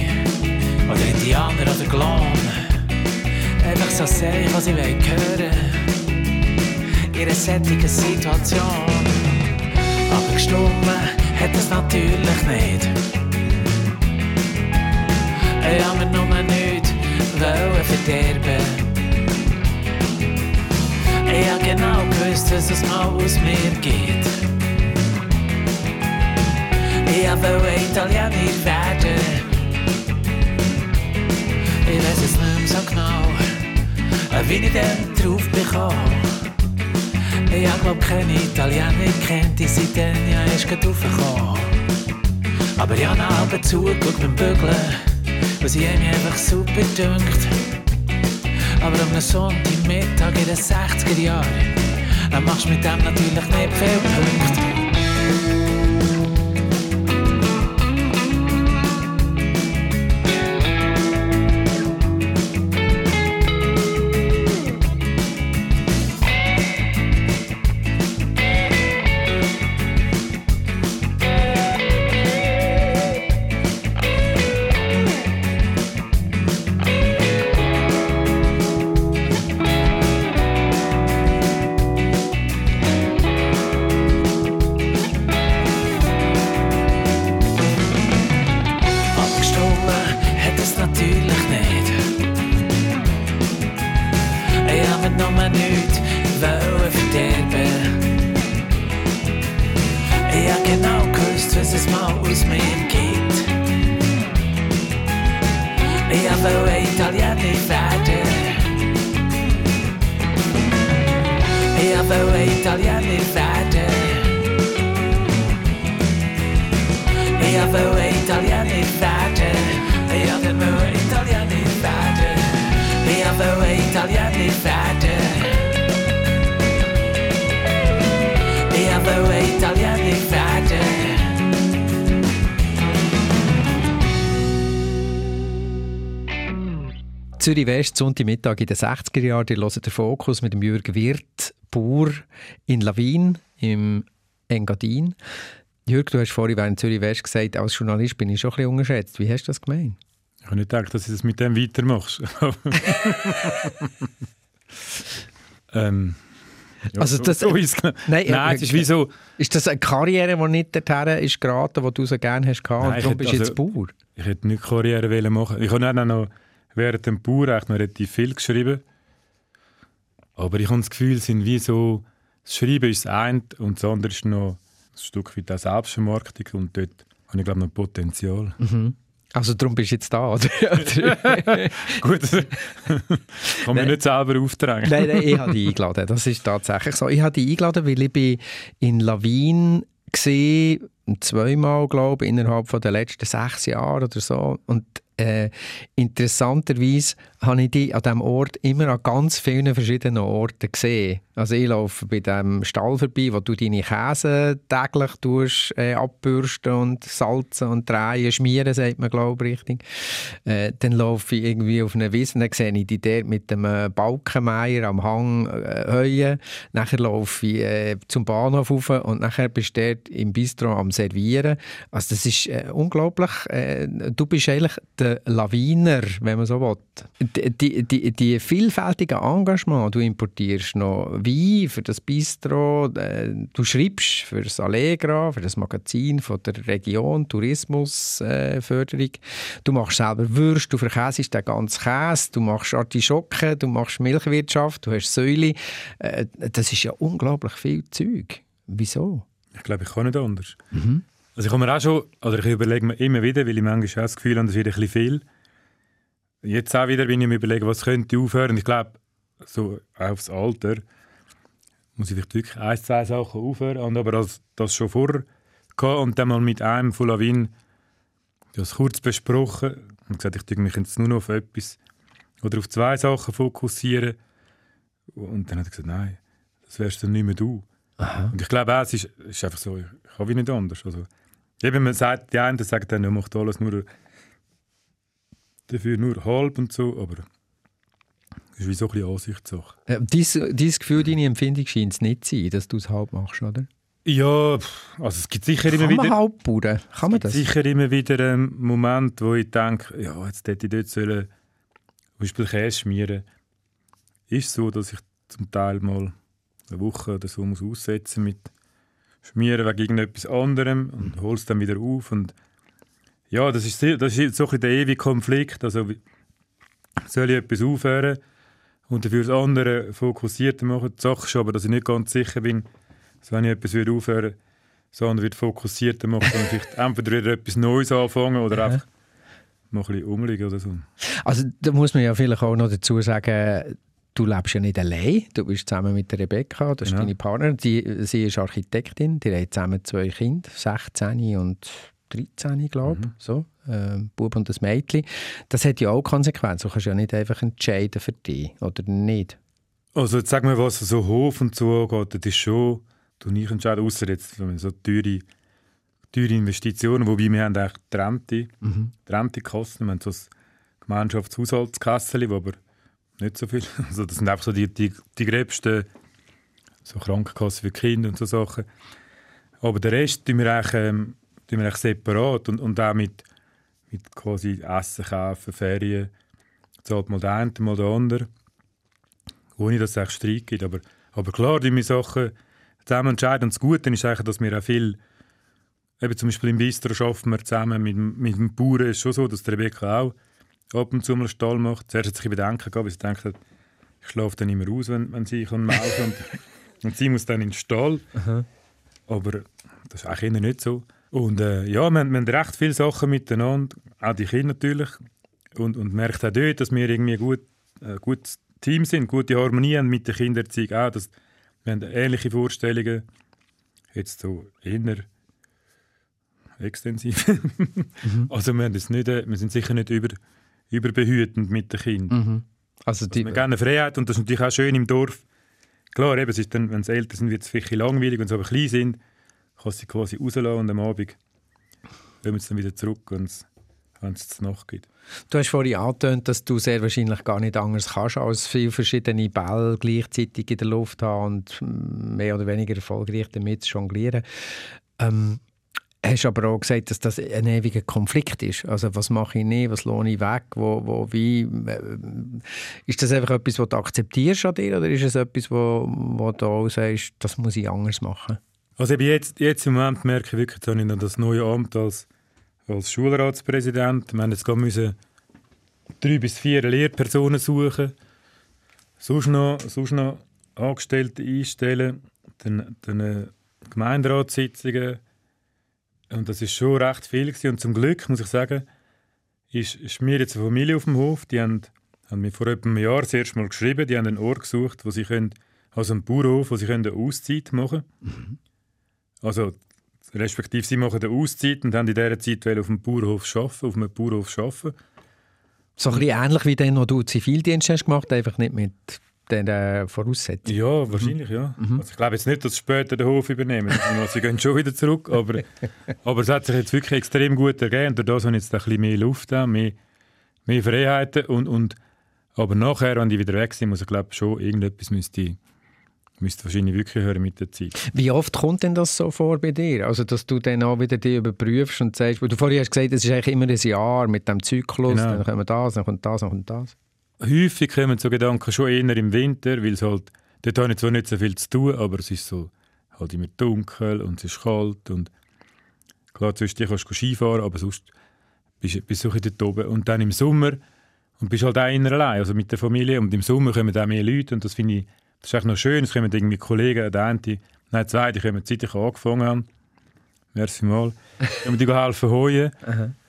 Oder Indianer oder Clown. Einfach so sagen, was ich will hören. Ihre sättige Situation. Aber gestummen hat es natürlich nicht. Ich hab mir nur nichts wollen verderben. Ich hab genau gewusst, dass es mal aus mir geht. Ich wollte Italiener werden. Ich weiß es nicht mehr so genau, wie ich dann drauf bekam. Ich hab glaub keine Italiener kennt, die dann ja erst gerade raufgekommen. Aber ich hab ab und zu geguckt beim Bügeln, was ich mir einfach super dünkt. Aber am Sonntagmittag in den 60er Jahren, dann machst du mit dem natürlich nicht viel Punkte. West, Sonntagmittag in den 60er Jahren. Ihr hört den Fokus mit dem Jürgen Wirth, Bauer in Lawin im Engadin. Jürg, du hast vorhin während Zürich West gesagt, als Journalist bin ich schon ein bisschen unterschätzt. Wie hast du das gemeint? Ich habe nicht gedacht, dass du das mit dem weitermachst. ähm, ja, Also so- das- so ist es. Nein, Nein, äh, es ist wie so... Ist das eine Karriere, die nicht dorthin ist geraten, die du so gerne hast gehabt, Nein, und darum hätte- bist du jetzt also- Bauer? Ich hätte nicht Karriere wollen machen. Ich habe auch noch während dem Bauer eigentlich noch relativ viel geschrieben. Aber ich habe das Gefühl, sind wie so, das Schreiben ist das eine und das andere ist noch ein Stück weit auch Selbstvermarktung und dort habe ich glaube noch Potenzial. Also darum bist du jetzt da, oder? Gut, kann man nicht selber aufdrängen. nein, nein, ich habe dich eingeladen. Das ist tatsächlich so. Ich habe dich eingeladen, weil ich bin in Lawin gesehen, zweimal, glaube ich, innerhalb der letzten sechs Jahre oder so. Und äh, interessanterweise habe ich dich an diesem Ort immer an ganz vielen verschiedenen Orten gesehen. Also ich laufe bei dem Stall vorbei, wo du deine Käse täglich tust, äh, abbürsten und salzen und drehen, schmieren, sagt man, glaube ich, richtig. Äh, dann laufe ich irgendwie auf einer Wiese, dann sehe ich dich dort mit dem äh, Balkenmeier am Hang äh, heuen. Nachher laufe ich äh, zum Bahnhof rauf und nachher bist du dort im Bistro am Servieren. Also das ist äh, unglaublich. Äh, du bist eigentlich der Lawiner, wenn man so will. Die, die, die, die vielfältigen Engagement, du importierst noch Wein für das Bistro, äh, du schreibst für das Allegra, für das Magazin von der Region, Tourismusförderung. Förderung. du machst selber Würst, du verkäsest den ganzen Käse, du machst Artischocken, du machst Milchwirtschaft, du hast Säule. Äh, das ist ja unglaublich viel Zeug. Wieso? Ich glaube, ich kann nicht anders. Also ich habe mir auch schon, oder ich überlege mir immer wieder, weil ich manchmal auch das Gefühl habe, das wird ein bisschen viel. Jetzt auch wieder, wenn ich mir überlege, was könnte ich aufhören. Ich glaube, so aufs Alter muss ich vielleicht wirklich ein, zwei Sachen aufhören. Und aber das, das schon vorher gehabt und dann mal mit einem von Lawin das kurz besprochen und gesagt, ich tue mich jetzt nur noch auf etwas oder auf zwei Sachen fokussieren. Und dann hat er gesagt, nein, das wärst dann nicht mehr du. Und ich glaube auch, es ist, ist einfach so, ich kann wie nicht anders. Also, eben, man sagt, die einen sagen dann, ja, macht alles nur dafür nur halb und so, aber ist wie so ein bisschen Ansichtssache. Äh, Dies, dieses Gefühl, deine Empfindung scheint es nicht zu sein, dass du es halb machst, oder? Ja, also es gibt sicher immer Kann man wieder... halb bauen? Kann man das? Sicher immer wieder ähm, Momente, wo ich denke, ja, jetzt hätte ich dort sollen, zum Beispiel Käse schmieren. Ist so, dass ich zum Teil mal eine Woche oder so muss aussetzen mit Schmieren wegen irgendetwas anderem und hole es dann wieder auf. Und ja, das ist, das ist so ein der ewige Konflikt. Also, soll ich etwas aufhören und dafür das andere fokussierter machen? Die Sache ist aber, dass ich nicht ganz sicher bin, dass wenn ich etwas würde aufhören sondern wird fokussierter machen, dann vielleicht entweder wieder etwas Neues anfangen oder einfach mal ein bisschen umliegen oder so. Also da muss man ja vielleicht auch noch dazu sagen, du lebst ja nicht allein. Du bist zusammen mit der Rebecca, das ist Genau. deine Partnerin. Die, sie ist Architektin, die haben zusammen zwei Kinder, 16 und 13, glaube ich. So, äh, Bub und das Mädchen. Das hat ja auch Konsequenzen. Du kannst ja nicht einfach entscheiden für dich, oder nicht? Also jetzt sag mal, was so Hof und so angeht, das ist schon, du nicht entscheiden, außer jetzt so teure, teure Investitionen, wobei wir haben eigentlich getrennte, getrennte Kosten, wir haben so ein Gemeinschaftshaushaltskassel, wo aber nicht so viel, also das sind einfach so die, die, die gröbsten so Krankenkassen für Kinder und so Sachen. Aber den Rest tun wir eigentlich, ähm, tun wir eigentlich separat und, und auch mit, mit quasi Essen kaufen, Ferien, zahlt mal der eine, mal der andere ohne dass es echt Streit gibt. Aber, aber klar, die wir Sachen zusammen entscheiden. Und das Gute ist eigentlich, dass wir auch viel, eben zum Beispiel im Bistro arbeiten wir zusammen mit, dem- mit dem Bauern. Ist schon so, dass die Rebecca auch ab und zu mal Stall macht. Zuerst hat sie sich Bedenken gehabt, weil sie denkt, hat, ich schlafe dann immer aus, wenn, wenn sie kann melken und, und sie muss dann in den Stall. Aber das ist eigentlich nicht so. Und äh, ja, wir, haben- wir haben recht viele Sachen miteinander, auch die Kinder natürlich. Und, und merkt auch dort, dass wir irgendwie gut, äh, gutes Team sind, gute Harmonie haben mit der Kindererziehung auch. Dass, wir haben ähnliche Vorstellungen, jetzt so eher extensiv. Also wir, haben das nicht, äh, wir sind sicher nicht über, überbehütend mit den Kindern. Also die, Wir haben gerne Freiheit und das ist natürlich auch schön im Dorf. Klar, eben, es ist dann, wenn sie älter sind, wird es vielleicht ein bisschen langweilig. Wenn sie aber klein sind, kann sie quasi rauslassen und am Abend kommen sie dann wieder zurück, wenn es es Nacht geht. Du hast vorhin angetönt, dass du sehr wahrscheinlich gar nicht anders kannst, als viele verschiedene Bälle gleichzeitig in der Luft haben und mehr oder weniger erfolgreich damit zu jonglieren. Ähm, hast aber auch gesagt, dass das ein ewiger Konflikt ist. Also was mache ich nicht, was lohne ich weg, wo, wo, wie. äh, Ist das einfach etwas, was du akzeptierst an dir oder ist es etwas, wo, wo du auch sagst, das muss ich anders machen? Also eben jetzt, jetzt im Moment merke ich wirklich, habe ich noch das neue Amt als, als Schulratspräsident. Wir haben jetzt müssen drei bis vier Lehrpersonen suchen, sonst noch, sonst noch Angestellte einstellen, dann, dann äh, Gemeinderatssitzungen und das ist schon recht viel gewesen. und zum Glück muss ich sagen, ist, ist mir jetzt eine Familie auf dem Hof, die haben, haben mir vor etwa einem Jahr das erste Mal geschrieben, die haben einen Ort gesucht, wo sie können, also einen Bauernhof, wo sie können eine Auszeit machen können. Also, respektive sie machen eine Auszeit und haben in dieser Zeit auf dem Bauernhof arbeiten, auf einem Bauernhof arbeiten. So ein bisschen ähnlich wie den, was du Zivildienst hast gemacht, einfach nicht mit den äh, Voraussetzungen. Ja, wahrscheinlich, ja. Also ich glaube jetzt nicht, dass sie später den Hof übernehmen. Sie gehen schon wieder zurück, aber, aber es hat sich jetzt wirklich extrem gut ergeben. Durch das habe ich jetzt ein bisschen mehr Luft, mehr, mehr Freiheiten. Und, und, aber nachher, wenn die wieder weg sind, muss ich glaube schon, irgendetwas müsste ich müsste wahrscheinlich wirklich hören mit der Zeit. Wie oft kommt denn das so vor bei dir? Also, dass du dann auch wieder die überprüfst und sagst, weil du vorhin hast gesagt, es ist eigentlich immer ein Jahr mit dem Zyklus, Genau. dann kommt das, dann kommt das, dann kommt das. Häufig kommen so Gedanken schon eher im Winter, weil es halt, dort habe ich zwar nicht so viel zu tun, aber es ist so halt immer dunkel und es ist kalt und klar, zwischendurch kannst du Skifahren, aber sonst bist du bist dort oben. Und dann im Sommer und bist halt auch einer allein, also mit der Familie und im Sommer kommen auch mehr Leute und das finde ich, das ist echt noch schön, es kommen irgendwie Kollegen, der eine, nein, zwei, die kommen seit ich angefangen habe. Merci mal. Wir die helfen heuen.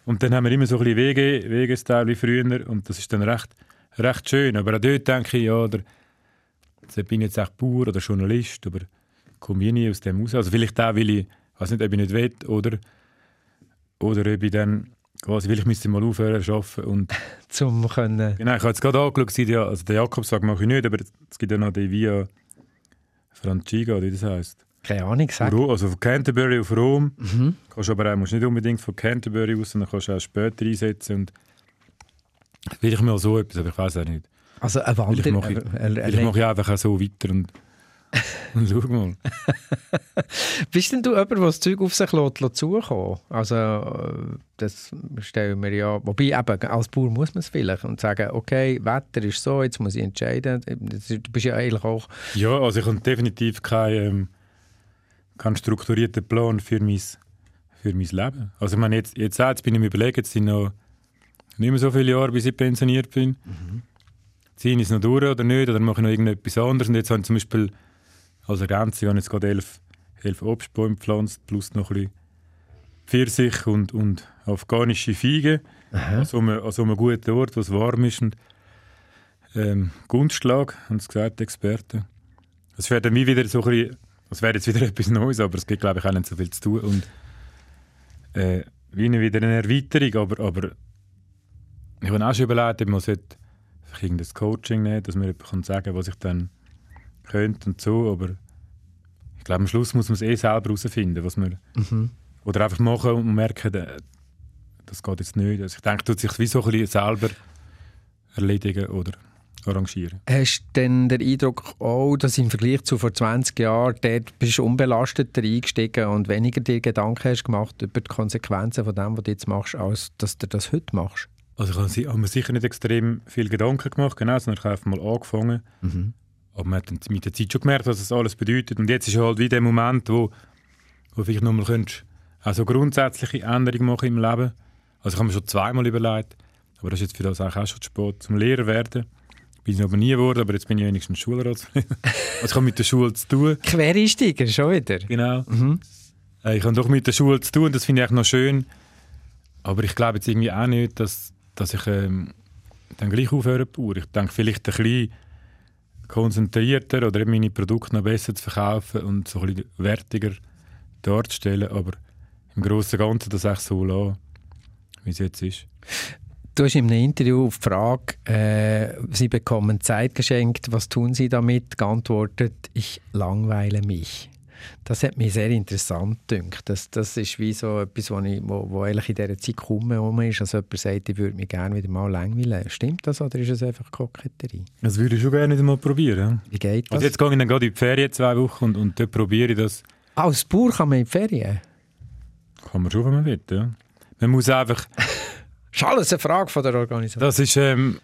Und dann haben wir immer so ein bisschen Wege, Wegestyle wie früher und das ist dann recht, recht schön. Aber auch dort denke ich, ja, der, jetzt bin ich jetzt echt Bauer oder Journalist, aber komme ich nie aus dem raus. Also vielleicht auch, weil ich, weiß nicht, ob ich nicht will oder, oder ob ich dann quasi, weil ich müsste mal aufhören zu arbeiten und Zum können... Genau, ich habe jetzt gerade angeschaut, ja, also den Jakobsweg mache ich nicht, aber es gibt ja noch die Via Franciga, wie das heisst. Keine Ahnung, sag. Also von Canterbury auf Rom. Mhm. Kannst aber auch, musst nicht unbedingt von Canterbury aus, sondern kannst auch später einsetzen. Und vielleicht mal so etwas, aber ich weiß auch nicht. Also ein Wander... Mache ich, äh, äh, äh, mache ich einfach auch so weiter und schau mal. Bist denn du jemand, der das Zeug auf sich lässt, zukommen Also äh, das stellen wir ja... Wobei eben, als Bauer muss man es vielleicht und sagen, okay, Wetter ist so, jetzt muss ich entscheiden. Du bist ja eigentlich auch... Ja, also ich habe definitiv keinen ähm, keinen strukturierten Plan für mein, für mein Leben. Also ich meine, jetzt, jetzt, jetzt bin ich mir überlegen, jetzt sind noch nicht mehr so viele Jahre, bis ich pensioniert bin. Mhm. Ziehe ich es noch durch oder nicht, oder mache ich noch irgendetwas anderes. Und jetzt habe ich zum Beispiel als Ergänzung habe ich jetzt gerade elf, elf Obstbäume gepflanzt, plus noch ein bisschen Pfirsich und, und afghanische Feigen. Also an, also einem guten Ort, wo es warm ist. Und, ähm, Gunstschlag, haben sie gesagt, die Experten. Es wäre dann wieder so ein bisschen, es wäre jetzt wieder etwas Neues, aber es gibt, glaube ich, auch nicht so viel zu tun. Und äh, wie eine, wieder eine Erweiterung, aber, aber ich habe auch schon überlegt, man sollte irgendein Coaching nehmen, dass man jemand sagen kann, was ich dann könnte und so, aber ich glaube, am Schluss muss man es eh selber herausfinden, was man... Mhm. Oder einfach machen und merken, das geht jetzt nicht. Also ich denke, tut sich wie so ein bisschen selber erledigen oder arrangieren. Hast du denn den Eindruck auch, dass im Vergleich zu vor 20 Jahren dort bist du unbelasteter eingestiegen und weniger dir Gedanken hast gemacht über die Konsequenzen von dem, was du jetzt machst, als dass du das heute machst? Also ich habe mir sicher nicht extrem viel Gedanken gemacht, genau, sondern ich habe einfach mal angefangen. Mhm. Aber man hat mit der Zeit schon gemerkt, was das alles bedeutet. Und jetzt ist halt wie der Moment, wo, wo vielleicht nochmal könntest, also grundsätzliche Änderungen machen im Leben. Also ich habe mir schon zweimal überlegt, aber das ist jetzt für das auch schon zu spät, zum Lehrer werden. Bin ich aber nie geworden, aber jetzt bin ich wenigstens Schulrat. ich habe mit der Schule zu tun. Quereinsteiger, schon wieder? Genau. Mhm. Äh, ich habe doch mit der Schule zu tun, das finde ich eigentlich noch schön. Aber ich glaube jetzt irgendwie auch nicht, dass, dass ich ähm, dann gleich aufhören pur. Ich denke vielleicht ein bisschen konzentrierter oder meine Produkte noch besser zu verkaufen und so ein bisschen wertiger darzustellen, aber im Großen und Ganzen das echt so lassen, wie es jetzt ist. Du hast in einem Interview auf die Frage, äh, Sie bekommen Zeit geschenkt, was tun Sie damit, geantwortet, ich langweile mich. Das hat mich sehr interessant gedacht. Das, das ist wie so etwas, wo, ich, wo, wo eigentlich in dieser Zeit kaum ist, als jemand sagt, ich würde mich gerne wieder mal langweilen. Stimmt das oder ist es einfach Koketterie? Das würde ich schon gerne mal probieren. Wie geht das? Also jetzt gehe ich dann gerade in die Ferien zwei Wochen und, und dort probiere ich das. Ah, als Bauer kann man in die Ferien? Kann man schon, wenn man will, ja. Man muss einfach... Das ist alles eine Frage von der Organisation. Das ist, ähm,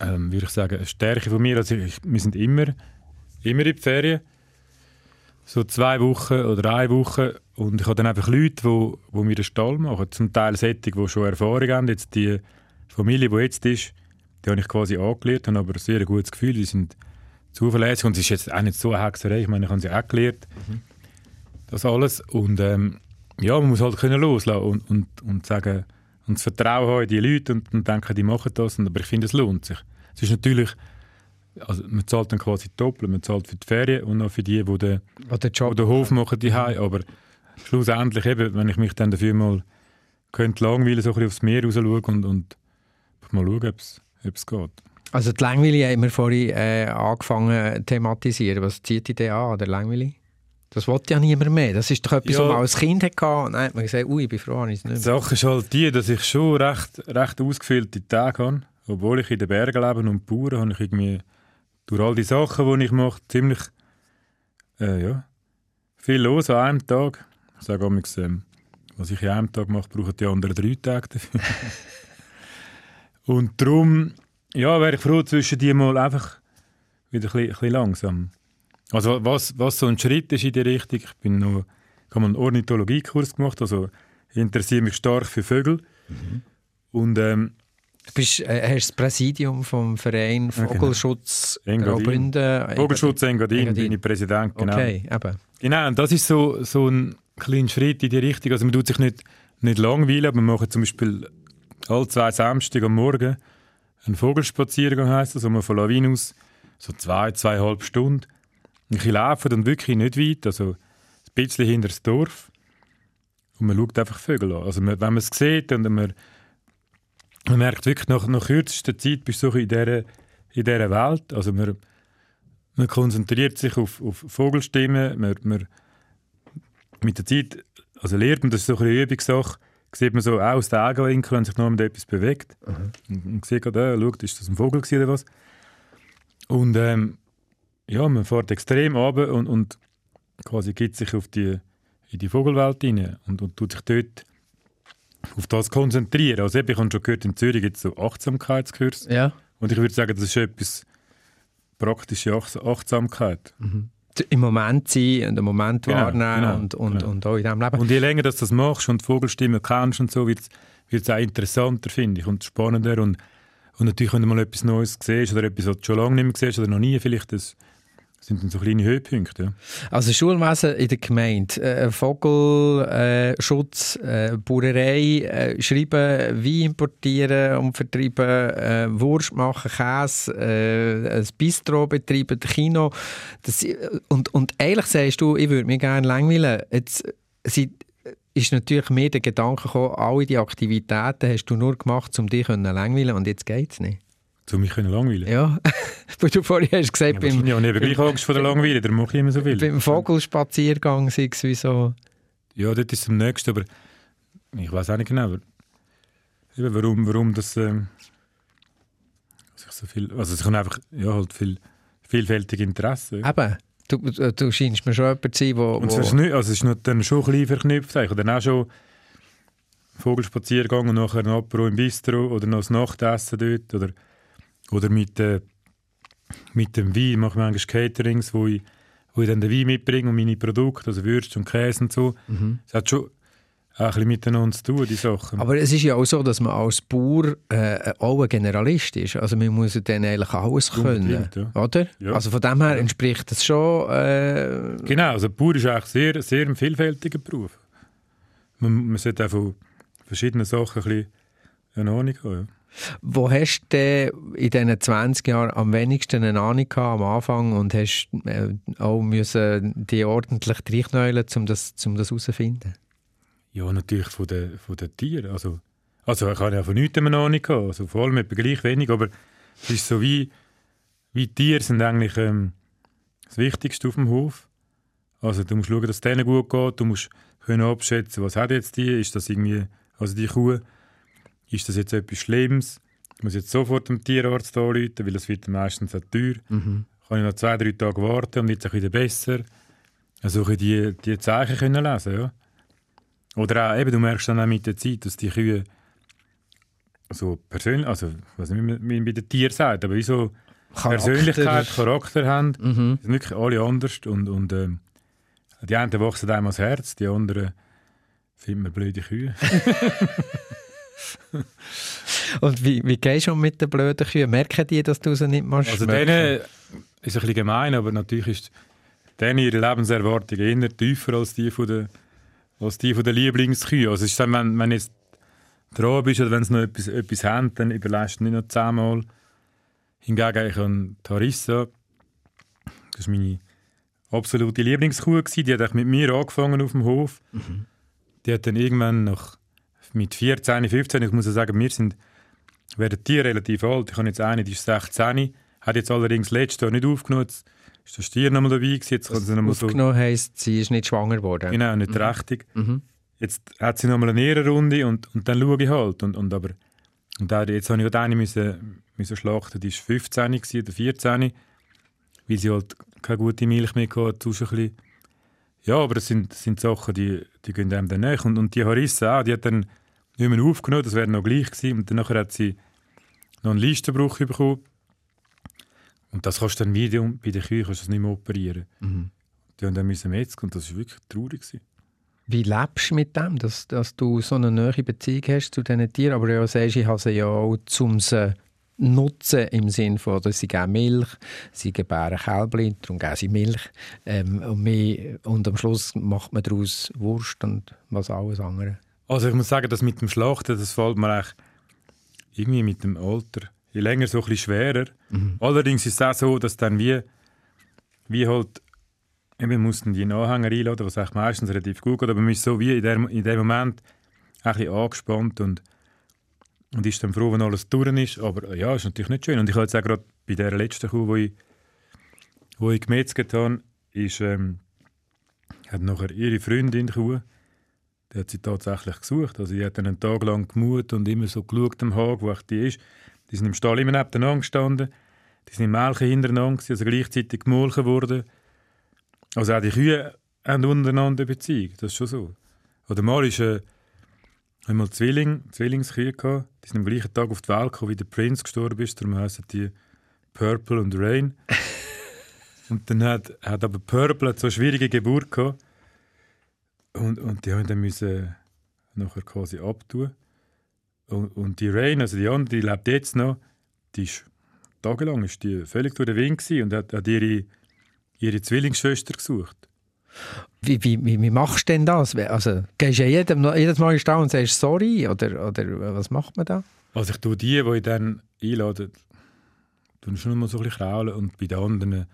ähm, würde ich sagen, eine Stärke von mir. Also ich, wir sind immer, immer in die Ferien. So zwei Wochen oder eine Woche. Und ich habe dann einfach Leute, die, die mir den Stall machen. Zum Teil Sättig, die schon Erfahrung haben. Jetzt die Familie, die jetzt ist, die habe ich quasi angelernt, habe aber ein sehr gutes Gefühl. Die sind zuverlässig und es ist jetzt auch nicht so eine Hexerei. Ich meine, ich habe sie auch gelernt. Mhm. Das alles. Und ähm, ja, man muss halt können loslassen und, und, und sagen und das Vertrauen haben in die Leute und, und denken, die machen das. Und, aber ich finde, es lohnt sich. Es ist natürlich, also man zahlt dann quasi doppelt. Man zahlt für die Ferien und auch für die, die den, den, Job die den Hof machen, die. Aber schlussendlich eben, wenn ich mich dann dafür mal könnte langweilen, so ein bisschen aufs Meer raus schauen und, und mal schauen, ob es geht. Also die Langweile haben wir vorhin äh, angefangen zu thematisieren. Was zieht die denn an, der Langweile? Das wollte ja niemand mehr. Das ist doch etwas, ja. was man als Kind hatte. Dann hat man gesagt, ui, ich bin froh, ich es nicht mehr. Die Sache ist halt die, dass ich schon recht, recht ausgefüllte Tage habe. Obwohl ich in den Bergen lebe und Bauern, habe ich irgendwie durch all die Sachen, die ich mache, ziemlich äh, ja, viel los an einem Tag. Ich sage auch, ähm, was ich an einem Tag mache, brauchen die anderen drei Tage dafür. und darum ja, wäre ich froh, zwischen die mal einfach wieder ein bisschen, ein bisschen langsam also was, was so ein Schritt ist in die Richtung, ich bin noch, ich habe einen Ornithologiekurs gemacht, also interessiere mich stark für Vögel. Mhm. Und ähm, Du bist, äh, hast das Präsidium vom Verein. Vogelschutz genau. Graubünden. Vogelschutz Engadin, Engadin, bin ich Präsident, genau. Okay, eben. Genau, und das ist so, so ein kleiner Schritt in die Richtung. Also man tut sich nicht, nicht langweilen, aber wir machen zum Beispiel alle zwei Samstage am Morgen einen Vogelspaziergang, heisst das, wo man von Lawin aus so zwei, zweieinhalb Stunden ich laufe dann wirklich nicht weit, also ein bisschen hinter das Dorf. Und man schaut einfach Vögel an. Also wenn man es sieht und man, man merkt wirklich, nach, nach kürzester Zeit bist du so in dieser, in dieser Welt. Also man, man konzentriert sich auf, auf Vogelstimmen, man, man, mit der Zeit also lernt man, das ist so eine Übungssache, sieht man so aus den Augenwinkeln, wenn sich noch etwas bewegt. Mhm. Und, und sieht gerade, äh, schaut, ist das ein Vogel oder was? Und ähm, ja, man fährt extrem runter und, und quasi gibt sich auf die, in die Vogelwelt hinein und, und tut sich dort auf das konzentrieren. Also ich habe schon gehört, in Zürich gibt es so Achtsamkeitskurs. Ja. Und ich würde sagen, das ist etwas praktische Achtsamkeit. Mhm. im Moment sein und im Moment Genau, wahrnehmen genau, und, und, genau. und auch in diesem Leben. Und je länger dass du das machst und die Vogelstimmen kennst und so, wird es auch interessanter, finde ich, und spannender. Und, und natürlich, wenn du mal etwas Neues siehst oder etwas, was du schon lange nicht mehr siehst oder noch nie, vielleicht, das sind dann so kleine Höhepunkte. Also Schulwesen in der Gemeinde, äh, Vogelschutz, äh, äh, Bauerei, äh, Schreiben, Wein importieren und vertreiben, äh, Wurst machen, Käse, äh, ein Bistro betreiben, Kino. Das, und, und eigentlich sagst du, ich würde mich gerne langweilen. Jetzt sie, ist natürlich mir der Gedanke gekommen, alle die Aktivitäten hast du nur gemacht, um dich langweilen und jetzt geht es nicht. Um mich können langweilen. Ja, weil du vorhin hast gesagt, Ja, beim, wahrscheinlich habe ich eben gleich Angst vor der Langweile, darum mache ich immer so viel. beim Vogelspaziergang sei es wie so... Ja, das ist am nächsten, aber ich weiß auch nicht genau, aber eben, warum, warum das ähm, sich so viel, also es kommt einfach, ja, halt viel vielfältige Interesse. Ja. Eben, du, du du scheinst mir schon jemand zu sein, wo... Und es ist, nicht, also es ist dann schon ein bisschen verknüpft. Ich habe dann auch schon Vogelspaziergang und nachher ein Apero im Bistro oder noch das Nachtessen dort oder, oder mit, äh, mit dem Wein mache ich manchmal Caterings, wo ich, wo ich dann den Wein mitbringe und meine Produkte, also Würste und Käse und so. Es hat schon auch ein bisschen miteinander zu tun, die Sachen. aber es ist ja auch so, dass man als Bauer äh, auch ein Generalist ist. Also man muss dann eigentlich alles können, ja. oder? Ja. Also von dem her entspricht das schon... Äh, Genau, also Bauer ist eigentlich sehr, sehr ein vielfältiger Beruf. Man, man sollte auch von verschiedenen Sachen ein bisschen eine Ahnung haben. Ja. Wo hast du in diesen 20 Jahren am wenigsten eine Ahnung gehabt am Anfang und hast äh, auch müssen die ordentlich reinknäulen, um das, um das herauszufinden? Ja, natürlich von den, von den Tieren. Also, also ich habe ja von nichts eine Ahnung gehabt. Also vor allem etwa gleich wenig, aber es ist so wie, wie Tiere sind eigentlich ähm, das Wichtigste auf dem Hof. Also du musst schauen, dass es denen gut geht. Du musst können abschätzen, was hat jetzt die? Ist das irgendwie, also die Kuh, ist das jetzt etwas Schlimmes? Ich muss jetzt sofort dem Tierarzt anrufen, weil das wird meistens auch teuer. Kann ich noch zwei, drei Tage warten und jetzt auch wieder besser. Also die, die Zeichen können lesen, ja. Oder auch, eben, du merkst dann auch mit der Zeit, dass die Kühe so persönlich, also wie man bei den Tieren sagt, aber wie so Persönlichkeit, Charakter haben, Mhm. sind wirklich alle anders und, und ähm, die einen wachsen einem ans Herz, die anderen finden wir blöde Kühe. Und wie, wie gehst du mit den blöden Kühen? Merken die, dass du sie nicht machst? Also denen ist ein bisschen gemein, aber natürlich ist denen ihre Lebenserwartung eher tiefer als die von der, als die von der Lieblingskühe. Also es ist dann, wenn, wenn jetzt dran bist oder wenn sie noch etwas, etwas haben, dann überlässt du nicht noch zehnmal. Hingegen ich habe Tarissa, das war meine absolute Lieblingskuh, die hat eigentlich mit mir angefangen auf dem Hof. Die hat dann irgendwann nach, mit 14, 15, ich muss ja sagen, wir sind, werden die relativ alt. Ich habe jetzt eine, die ist 16, hat jetzt allerdings letztes Jahr nicht aufgenommen. Ist der Stier noch mal dabei gewesen. Jetzt kann sie noch mal so, Aufgenommen heisst, sie ist nicht schwanger geworden. genau, nicht trächtig. Mhm. Jetzt hat sie noch mal eine Ehrenrunde und, und dann schaue ich halt. Und, und aber, und auch, jetzt habe ich gerade eine müssen, müssen schlachten, die war 15 gewesen, oder 14, weil sie halt keine gute Milch mehr hatte, sonst ein bisschen. Ja, aber das sind, das sind Sachen, die, die gehen einem dann nach. Und, und die Harissa auch, die hat dann nicht mehr aufgenommen, das wäre noch gleich gewesen. Und dann hat sie noch einen Leistenbruch bekommen. Und das kannst du dann wieder, bei den Kühen kannst du das nicht mehr operieren. Mhm. Die haben dann müssen Metzger und das war wirklich traurig. Gewesen. Wie lebst du mit dem, dass, dass du so eine neue Beziehung hast zu diesen Tieren, aber ja sagst, ich habe sie ja auch zum sie nutzen im Sinne von, dass sie geben Milch, sie gebären Kälbchen, darum geben sie Milch ähm, und, mehr, und am Schluss macht man daraus Wurst und was alles andere. Also ich muss sagen, das mit dem Schlachten, das fällt mir eigentlich irgendwie mit dem Alter je länger so ein bisschen schwerer. Allerdings ist es auch so, dass dann wie, wie halt, wir mussten die Anhänger einladen, was eigentlich meistens relativ gut geht, aber man ist so wie in dem, in dem Moment ein bisschen angespannt und, und ist dann froh, wenn alles durch ist. Aber ja, ist natürlich nicht schön. Und ich habe jetzt auch gerade bei der letzten Kuh, wo ich, wo ich gemetzelt habe, ist, ähm, hat nachher ihre Freundin Kuh, die hat sie tatsächlich gesucht. Also, sie hat dann einen Tag lang gemut und immer so geschaut am Hag, wo die ist. Die sind im Stall immer nebeneinander gestanden. Die sind im Melken hintereinander, also gleichzeitig gemolken worden. Also auch die Kühe haben untereinander Beziehung, das ist schon so. Oder mal ist äh, einmal Zwilling, Zwillingskühe gehabt. Die sind am gleichen Tag auf die Welt gekommen, wie der Prince gestorben ist. Darum heissen die Purple und Rain. Und dann hat, hat aber Purple so eine schwierige Geburt gehabt. Und, und die haben dann müssen nachher quasi abtun. Und, und die Rain, also die andere, die lebt jetzt noch, die ist tagelang ist die völlig durch den Wind und hat, hat ihre, ihre Zwillingsschwester gesucht. Wie, wie, wie, machst du denn das? Also, gehst du jedem, jedes Mal Stau und sagst sorry? Oder, oder was macht man da? Also ich tue die, die ich dann einlade, tue schon mal so ein bisschen kraulen und bei den anderen,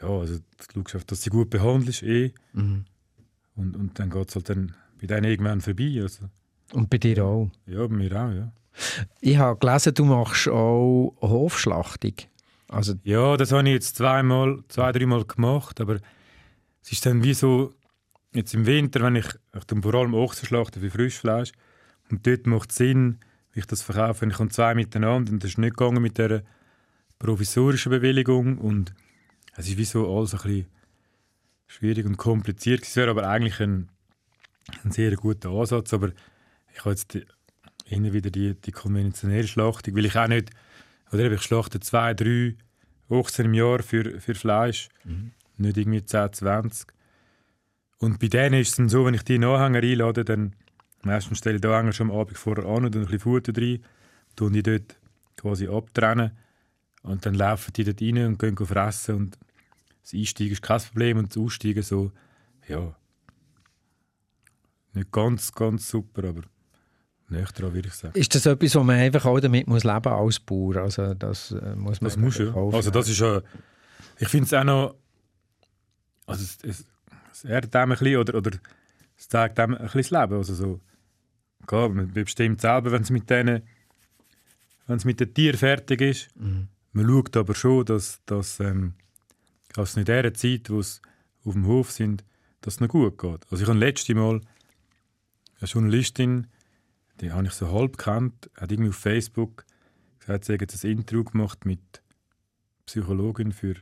ja, also du schaust, dass sie gut behandelst eh. Mhm. Und, und dann geht es halt dann bei denen irgendwann vorbei. Also. Und bei dir auch? Ja, bei mir auch, ja. Ich habe gelesen, du machst auch Hofschlachtung. Also, Ja, das habe ich jetzt zweimal, zwei, dreimal gemacht, aber es ist dann wie so, jetzt im Winter, wenn ich, ich tue vor allem Ochsen schlachten für Frischfleisch und dort macht es Sinn, wie ich das verkaufe, wenn ich komme zwei miteinander und das ist nicht gegangen mit dieser provisorischen Bewilligung und es ist wie so alles ein bisschen schwierig und kompliziert. Es wäre aber eigentlich ein, ein sehr guter Ansatz, aber ich habe jetzt die, immer wieder die, die konventionelle Schlachtung, weil ich auch nicht, oder ich schlachte zwei, drei Ochsen im Jahr für, für Fleisch, nicht irgendwie 10, 20. Und bei denen ist es dann so, wenn ich die Anhänger einlade, dann meistens stelle ich die Anhänger schon am Abend vorher an und ein bisschen Futter rein, tun die dort quasi abtrennen und dann laufen die dort rein und gehen fressen und das Einsteigen ist kein Problem und das Aussteigen so, ja, nicht ganz, ganz super, aber dran, würde ich sagen. ist das etwas, wo man einfach auch damit muss leben als Bauer? Also, das äh, muss man Das muss ja. auch Also das ist ja, ich finde es auch noch, also es, es, es erdet einem ein bisschen oder, oder es zeigt einem ein bisschen das Leben. Also so, klar, man bestimmt selber, wenn es mit denen, wenn es mit den Tieren fertig ist. Man schaut aber schon, dass, dass, ähm, dass in der Zeit, wo sie auf dem Hof sind, dass es noch gut geht. Also ich habe letztes Mal eine Journalistin, die habe ich so halb gekannt, hat irgendwie auf Facebook gesagt, sie hat ein Interview gemacht mit Psychologin für,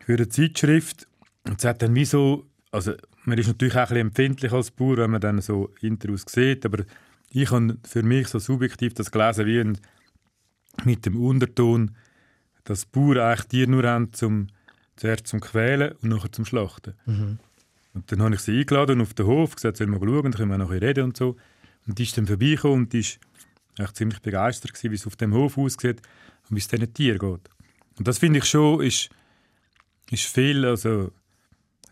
für eine Zeitschrift. Und sie hat dann wie so, also man ist natürlich auch ein bisschen empfindlich als Bauer, wenn man dann so Interviews sieht, aber ich habe für mich so subjektiv das gelesen wie ein, mit dem Unterton, dass Bauern eigentlich Tiere nur haben, zum, zuerst zum Quälen und nachher zum Schlachten. Und dann habe ich sie eingeladen auf den Hof, gesagt, soll mal schauen, dann können wir nachher reden und so. Und die ist dann vorbeigekommen und die ist echt ziemlich begeistert gewesen, wie es auf dem Hof aussieht und wie es diesen Tieren geht. Und das finde ich schon, ist, ist viel, also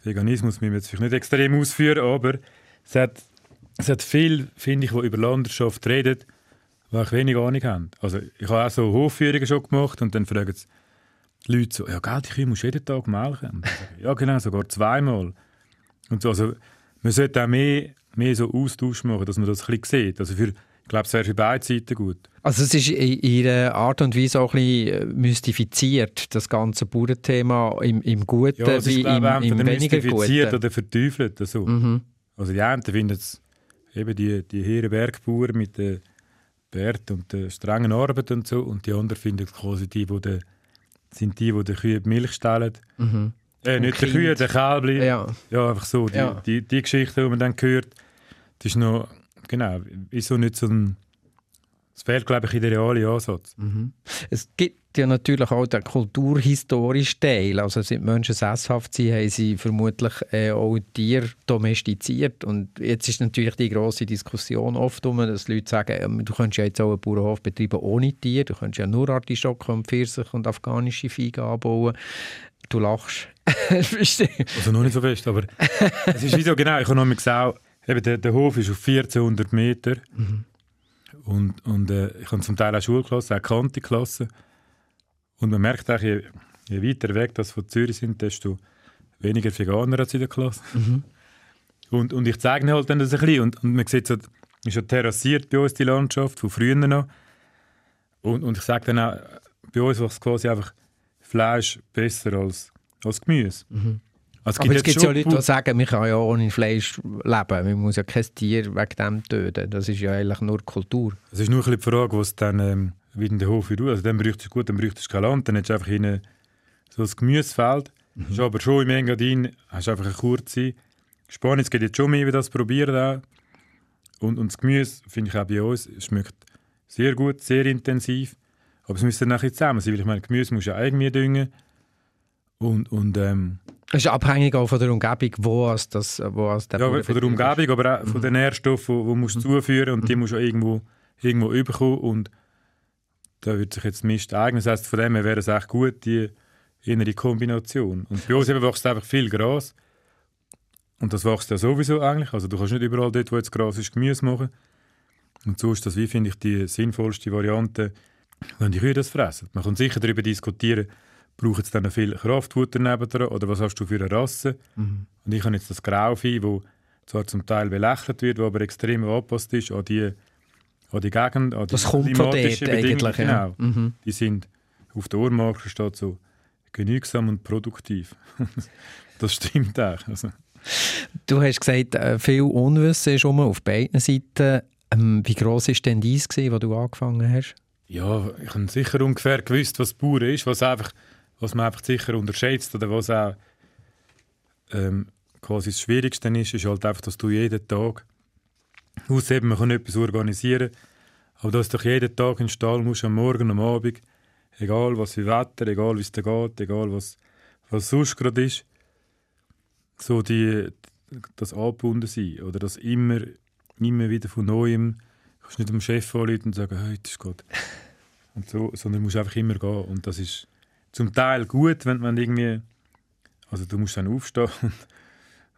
Veganismus müssen wir jetzt vielleicht nicht extrem ausführen, aber es hat, es hat viel, finde ich, die über Landwirtschaft reden, die ich wenig Ahnung haben. Also ich habe auch so Hofführungen schon gemacht und dann fragen sie die Leute so, ja gell, die Kühe musst du jeden Tag melken. Und sage ja genau, sogar zweimal. Und so, also man sollte auch mehr, mehr so Austausch machen, dass man das ein bisschen sieht. Also für, ich glaube, es wäre für beide Seiten gut. Also es ist in ihrer Art und Weise auch ein bisschen mystifiziert, das ganze Bauernthema im, im Guten Ja, ist, wie im, im entweder weniger mystifiziert Guten. oder verteufelt. Also. Mhm. Also die einen finden es eben die, die Herren Bergbauern mit den Bärt und der strengen Arbeit und so und die anderen finden quasi die, die de, sind die, die den Kühen die Milch stellen. Mhm. Äh, nicht die Kind. Kühe, der Kälbli. Ja. Ja. einfach so. Die, Ja. die, die Geschichte, die man dann hört, das ist noch, genau, ist so nicht so ein, es fehlt, glaube ich, in der realen Ansatz. Es gibt ja natürlich auch den kulturhistorischen Teil. Also seit Menschen sesshaft sind, haben sie vermutlich äh, auch Tiere domestiziert. Und jetzt ist natürlich die große Diskussion oft um, dass Leute sagen, ähm, du könntest ja jetzt auch einen Bauernhof betreiben ohne Tiere. Du könntest ja nur Artischocken und Pfirsich und afghanische Feigen anbauen. Du lachst. Also noch nicht so fest, aber es ist wie so, genau, ich habe noch mal gesagt, eben, der, der Hof ist auf 1400 Meter und, und äh, ich habe zum Teil auch Schulklassen, auch Kanti-Klassen und man merkt auch, je, je weiter weg das von Zürich sind, desto weniger Veganer als in der Klasse. Und, und ich zeige ihnen halt dann das ein bisschen. Und, und man sieht so, ist ja terrassiert bei uns die Landschaft, von früher noch. Und, und ich sage dann auch, bei uns wächst quasi einfach Fleisch besser als, als Gemüse. Also, Aber es gibt ja schon Leute, die sagen, man kann ja ohne Fleisch leben. Man muss ja kein Tier wegen dem töten. Das ist ja eigentlich nur Kultur. Es ist nur ein bisschen die Frage, was dann, ähm, wie in der Hof wie du. Also dann bräuchtest du gut, dann bräuchtest du kein Land, dann hättest du einfach in so ein Gemüsefeld. Ist aber schon im Engadin, hast du einfach eine kurze Spanien. Es geht jetzt schon mehr, wie das probieren auch. Und, und das Gemüse, finde ich auch bei uns, schmeckt sehr gut, sehr intensiv. Aber es müsste dann nachher zusammen sein, weil ich meine, Gemüse musst du ja irgendwie düngen. Und, und ähm, Es ist abhängig auch von der Umgebung, wo es das, wo es der ja, Bauernbetrieb von der Umgebung, aber auch von den Nährstoffen, die, musst du zuführen und die musst du irgendwo, irgendwo überkommen und da wird sich jetzt Mist eignen. Das heisst, von dem her wäre es echt gut, die innere Kombination. Und bei uns eben wächst einfach viel Gras und das wächst ja sowieso eigentlich, also du kannst nicht überall dort, wo jetzt Gras ist, Gemüse machen. Und so ist das, wie finde ich, die sinnvollste Variante, wenn die Kühe das fressen. Man kann sicher darüber diskutieren, braucht es dann viel Kraftfutter nebendran oder was hast du für eine Rasse? Mhm. Und ich habe jetzt das Grauvieh, wo zwar zum Teil belächelt wird, wo aber extrem angepasst ist an die, an die Gegend, an die Das kommt von klimatischen Bedingungen. Genau. Mhm. Die sind, auf der Ohrmarke steht so, genügsam und produktiv. das stimmt auch. Also, Du hast gesagt, äh, viel Unwissen ist auf beiden Seiten. Ähm, wie gross war denn dies, wo du angefangen hast? ja, ich habe sicher ungefähr gewusst, was Bauern ist, was, einfach, was man einfach sicher unterschätzt oder was auch ähm, quasi das Schwierigste ist, ist halt einfach, dass du jeden Tag ausheben, man kann etwas organisieren, aber dass du jeden Tag in den Stall musst, am Morgen, am Abend, egal was für Wetter, egal wie es dir geht, egal was, was sonst gerade ist, so die, das angebunden sein oder das immer, immer wieder von Neuem, du kannst nicht dem Chef anrufen und sagen, heute ist gut. Und so, sondern du musst einfach immer gehen und das ist zum Teil gut, wenn man irgendwie, also du musst dann aufstehen und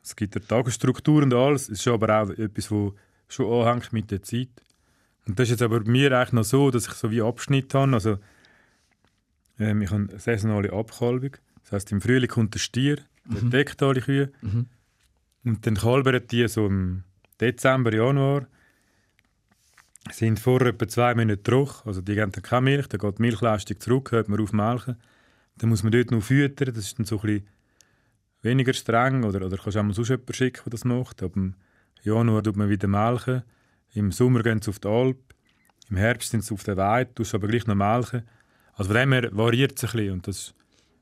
es gibt eine Tagesstruktur und alles, es ist aber auch etwas, wo schon anhängt mit der Zeit. Und das ist jetzt aber bei mir eigentlich noch so, dass ich so wie Abschnitt habe, also ähm, ich habe eine saisonale Abkalbung, das heisst im Frühling kommt der Stier, der deckt alle Kühe Mhm. und dann kalbern die so im Dezember, Januar, sind vor etwa zwei Monaten trocken, also die geben dann keine Milch, dann geht die Milchleistung zurück, hört man auf melken. Dann muss man dort noch füttern, das ist dann so ein bisschen weniger streng, oder, oder kannst du auch mal sonst jemanden schicken, der das macht. Ab dem Januar tut man wieder melken, im Sommer gehen sie auf die Alp, im Herbst sind sie auf der Weide, tust aber gleich noch melken. Also von dem her variiert es ein bisschen und das,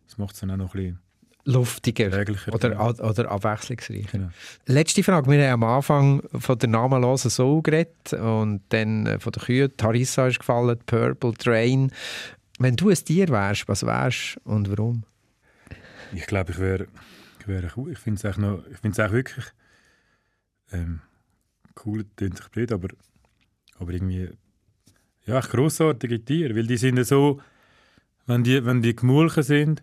das macht es dann auch noch ein bisschen Luftiger oder, ja. oder abwechslungsreicher. Genau. Letzte Frage. Wir haben am Anfang von der namenlosen Soul geredet und dann äh, von der Kühe. Tarissa ist gefallen, Purple Train. Wenn du ein Tier wärst, was wärst und warum? Ich glaube, ich wäre ich wär cool. Ich finde es find's auch wirklich ähm, cool, klingt sich blöd, aber, aber irgendwie ja, grossartige Tiere, weil die sind so, wenn die, wenn die gemulchen sind,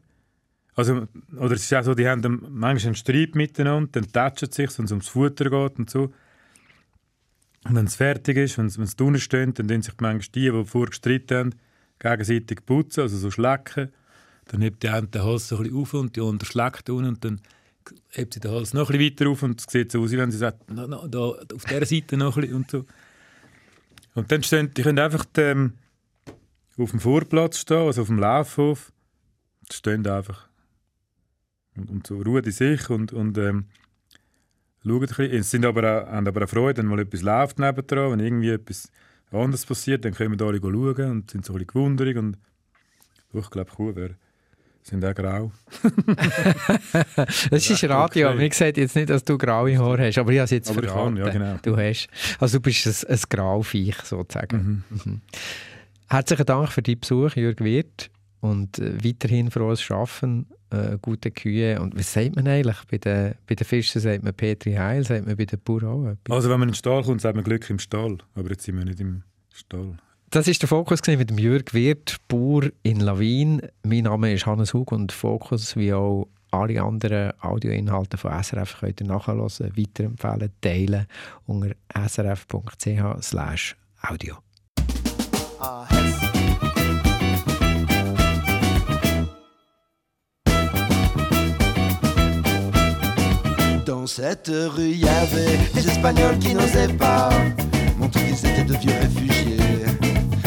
also, oder es ist auch so, die haben manchmal einen Streit miteinander, dann tätschen sich, wenn es ums Futter geht und so. Und wenn es fertig ist, wenn es drinnen steht, dann tun sich manchmal die, die vorher gestritten haben, gegenseitig putzen, also so schlecken. Dann hebt die eine den Hals so ein bisschen auf und die andere schlägt unten und dann hebt sie den Hals noch ein weiter auf und es sieht so aus, wie wenn sie sagt, no, no, da, auf dieser Seite noch ein bisschen und so. Und dann stehen, die können einfach ähm, auf dem Vorplatz stehen, also auf dem Laufhof, die stehen einfach und, und so ruhen in sich und, und ähm, schauen ein bisschen. Es sind aber auch, haben aber auch Freude, wenn mal etwas läuft nebendran, wenn irgendwie etwas anderes passiert, dann können wir da alle schauen und sind so ein bisschen gewundert und ich glaube, cool wäre. Sind auch grau. Das ist Radio. okay. Mir gesagt jetzt nicht, dass du graue Haare hast, aber ich habe es jetzt Aber verraten. kann, ja, genau. Du hast. Also du bist ein, ein Grauviech sozusagen. Mhm. Herzlichen Dank für deinen Besuch, Jürg Wirth. Und äh, weiterhin frohes Schaffen, äh, gute Kühe. Und was sagt man eigentlich? Bei den, bei den Fischen sagt man Petri Heil, sagt man bei den Bauern auch. Also wenn man in den Stall kommt, sagt man Glück im Stall. Aber jetzt sind wir nicht im Stall. Das ist der Fokus mit dem Jürg Wirth, Bauer in Lawin. Mein Name ist Hannes Hug und Fokus, wie auch alle anderen Audioinhalte von SRF, könnt ihr nachhören, weiterempfehlen, teilen unter srf.ch/audio. Dans cette rue, il y avait des Espagnols qui n'osaient pas montrer qu'ils étaient de vieux réfugiés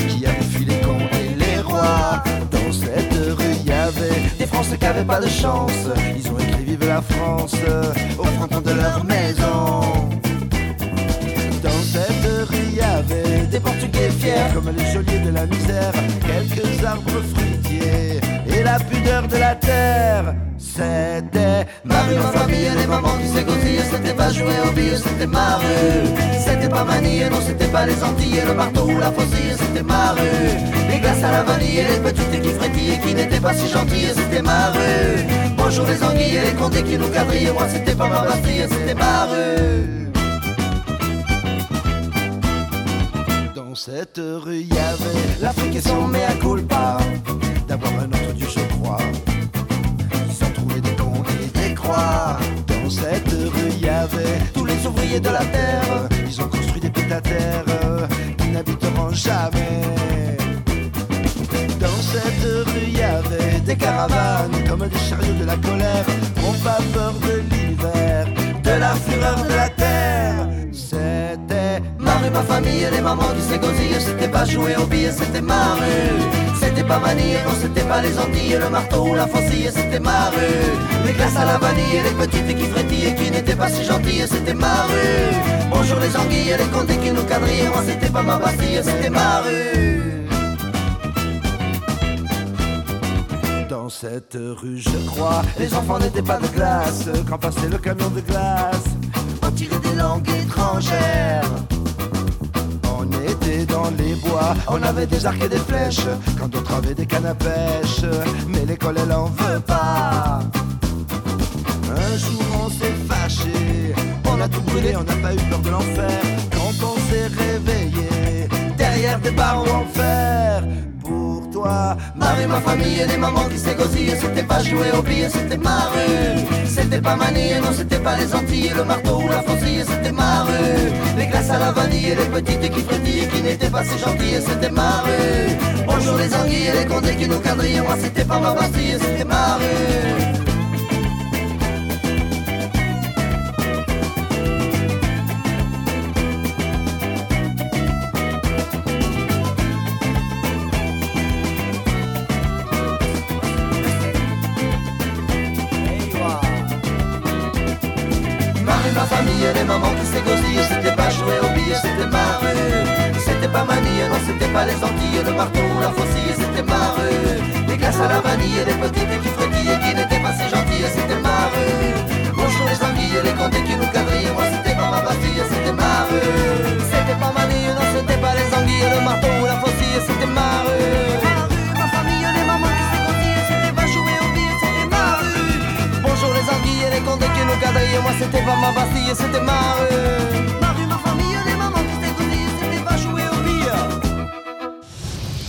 qui avaient fui les camps et les rois. Dans cette rue, il y avait des Français qui n'avaient pas de chance. Ils ont écrit Vive la France au fronton de leur maison. Dans cette des Portugais fiers comme les geôliers de la misère, quelques arbres fruitiers et la pudeur de la terre. C'était Ma rue, ma famille, les mamans qui s'égosillent, c'était pas jouer au billes, c'était ma rue. C'était pas manier, non, c'était pas les Antilles, le marteau ou la faucille, c'était ma rue. Les glaces à la vanille les petites qui frétillaient, qui n'étaient pas si gentilles, c'était ma rue. Bonjour les anguilles les condés qui nous quadrillent, moi c'était pas ma bastille, c'était ma rue. Cette rue, y avait l'Afrique et son mea culpa. D'avoir un autre Dieu, je crois. Ils ont trouvé des cons et des croix. Dans cette rue, y avait tous les ouvriers de la terre. Ils ont construit des terre qui n'habiteront jamais. Dans cette rue, y avait des caravanes comme des chariots de la colère. N'ont pas peur de l'hiver, de la fureur de la terre. Ma famille et les mamans qui s'égosillent. C'était pas jouer au billet, c'était ma rue. C'était pas manier, non, c'était pas les Antilles, le marteau ou la faucille, c'était ma rue. Les glaces à la vanille et les petites qui frétillent et qui n'étaient pas si gentilles, c'était ma rue. Bonjour les anguilles et les condés qui nous quadrillaient. Moi, c'était pas ma bastille, c'était ma rue. Dans cette rue, je crois, les enfants n'étaient pas de glace. Quand passait le camion de glace, on tirait des langues étrangères. Les bois, on avait des arcs et des flèches. Quand d'autres avaient des cannes à pêche, mais l'école elle en veut pas. Un jour on s'est fâché, on a tout brûlé, on n'a pas eu peur de l'enfer. Quand on s'est réveillé, derrière des barreaux en fer. Toi, ma famille et les mamans qui s'égosillent, c'était pas jouer au billet, c'était ma rue. C'était pas manier, non, c'était pas les Antilles, le marteau ou la faucille, c'était ma rue. Les glaces à la vanille et les petites qui frétillent, qui n'étaient pas si gentilles, c'était ma rue. Bonjour les anguilles et les condés qui nous quadrillent, moi c'était pas ma bastille, c'était ma pas les Antilles Le marteau la faucille, c'était ma rue Les glaces à la vanille et les petites qui frétillaient Qui n'étaient pas si gentilles, c'était ma rue Bonjour les anguilles et les condés qui nous quadrillent Moi c'était pas ma bastille, c'était ma rue C'était pas manier, non c'était pas les anguilles Le marteau la faucille, c'était ma rue Ma ma famille les mamans qui s'égosillent C'était pas jouer au billet, c'était ma rue Bonjour les anguilles et les condés qui nous quadrillent Moi c'était pas ma bastille, c'était ma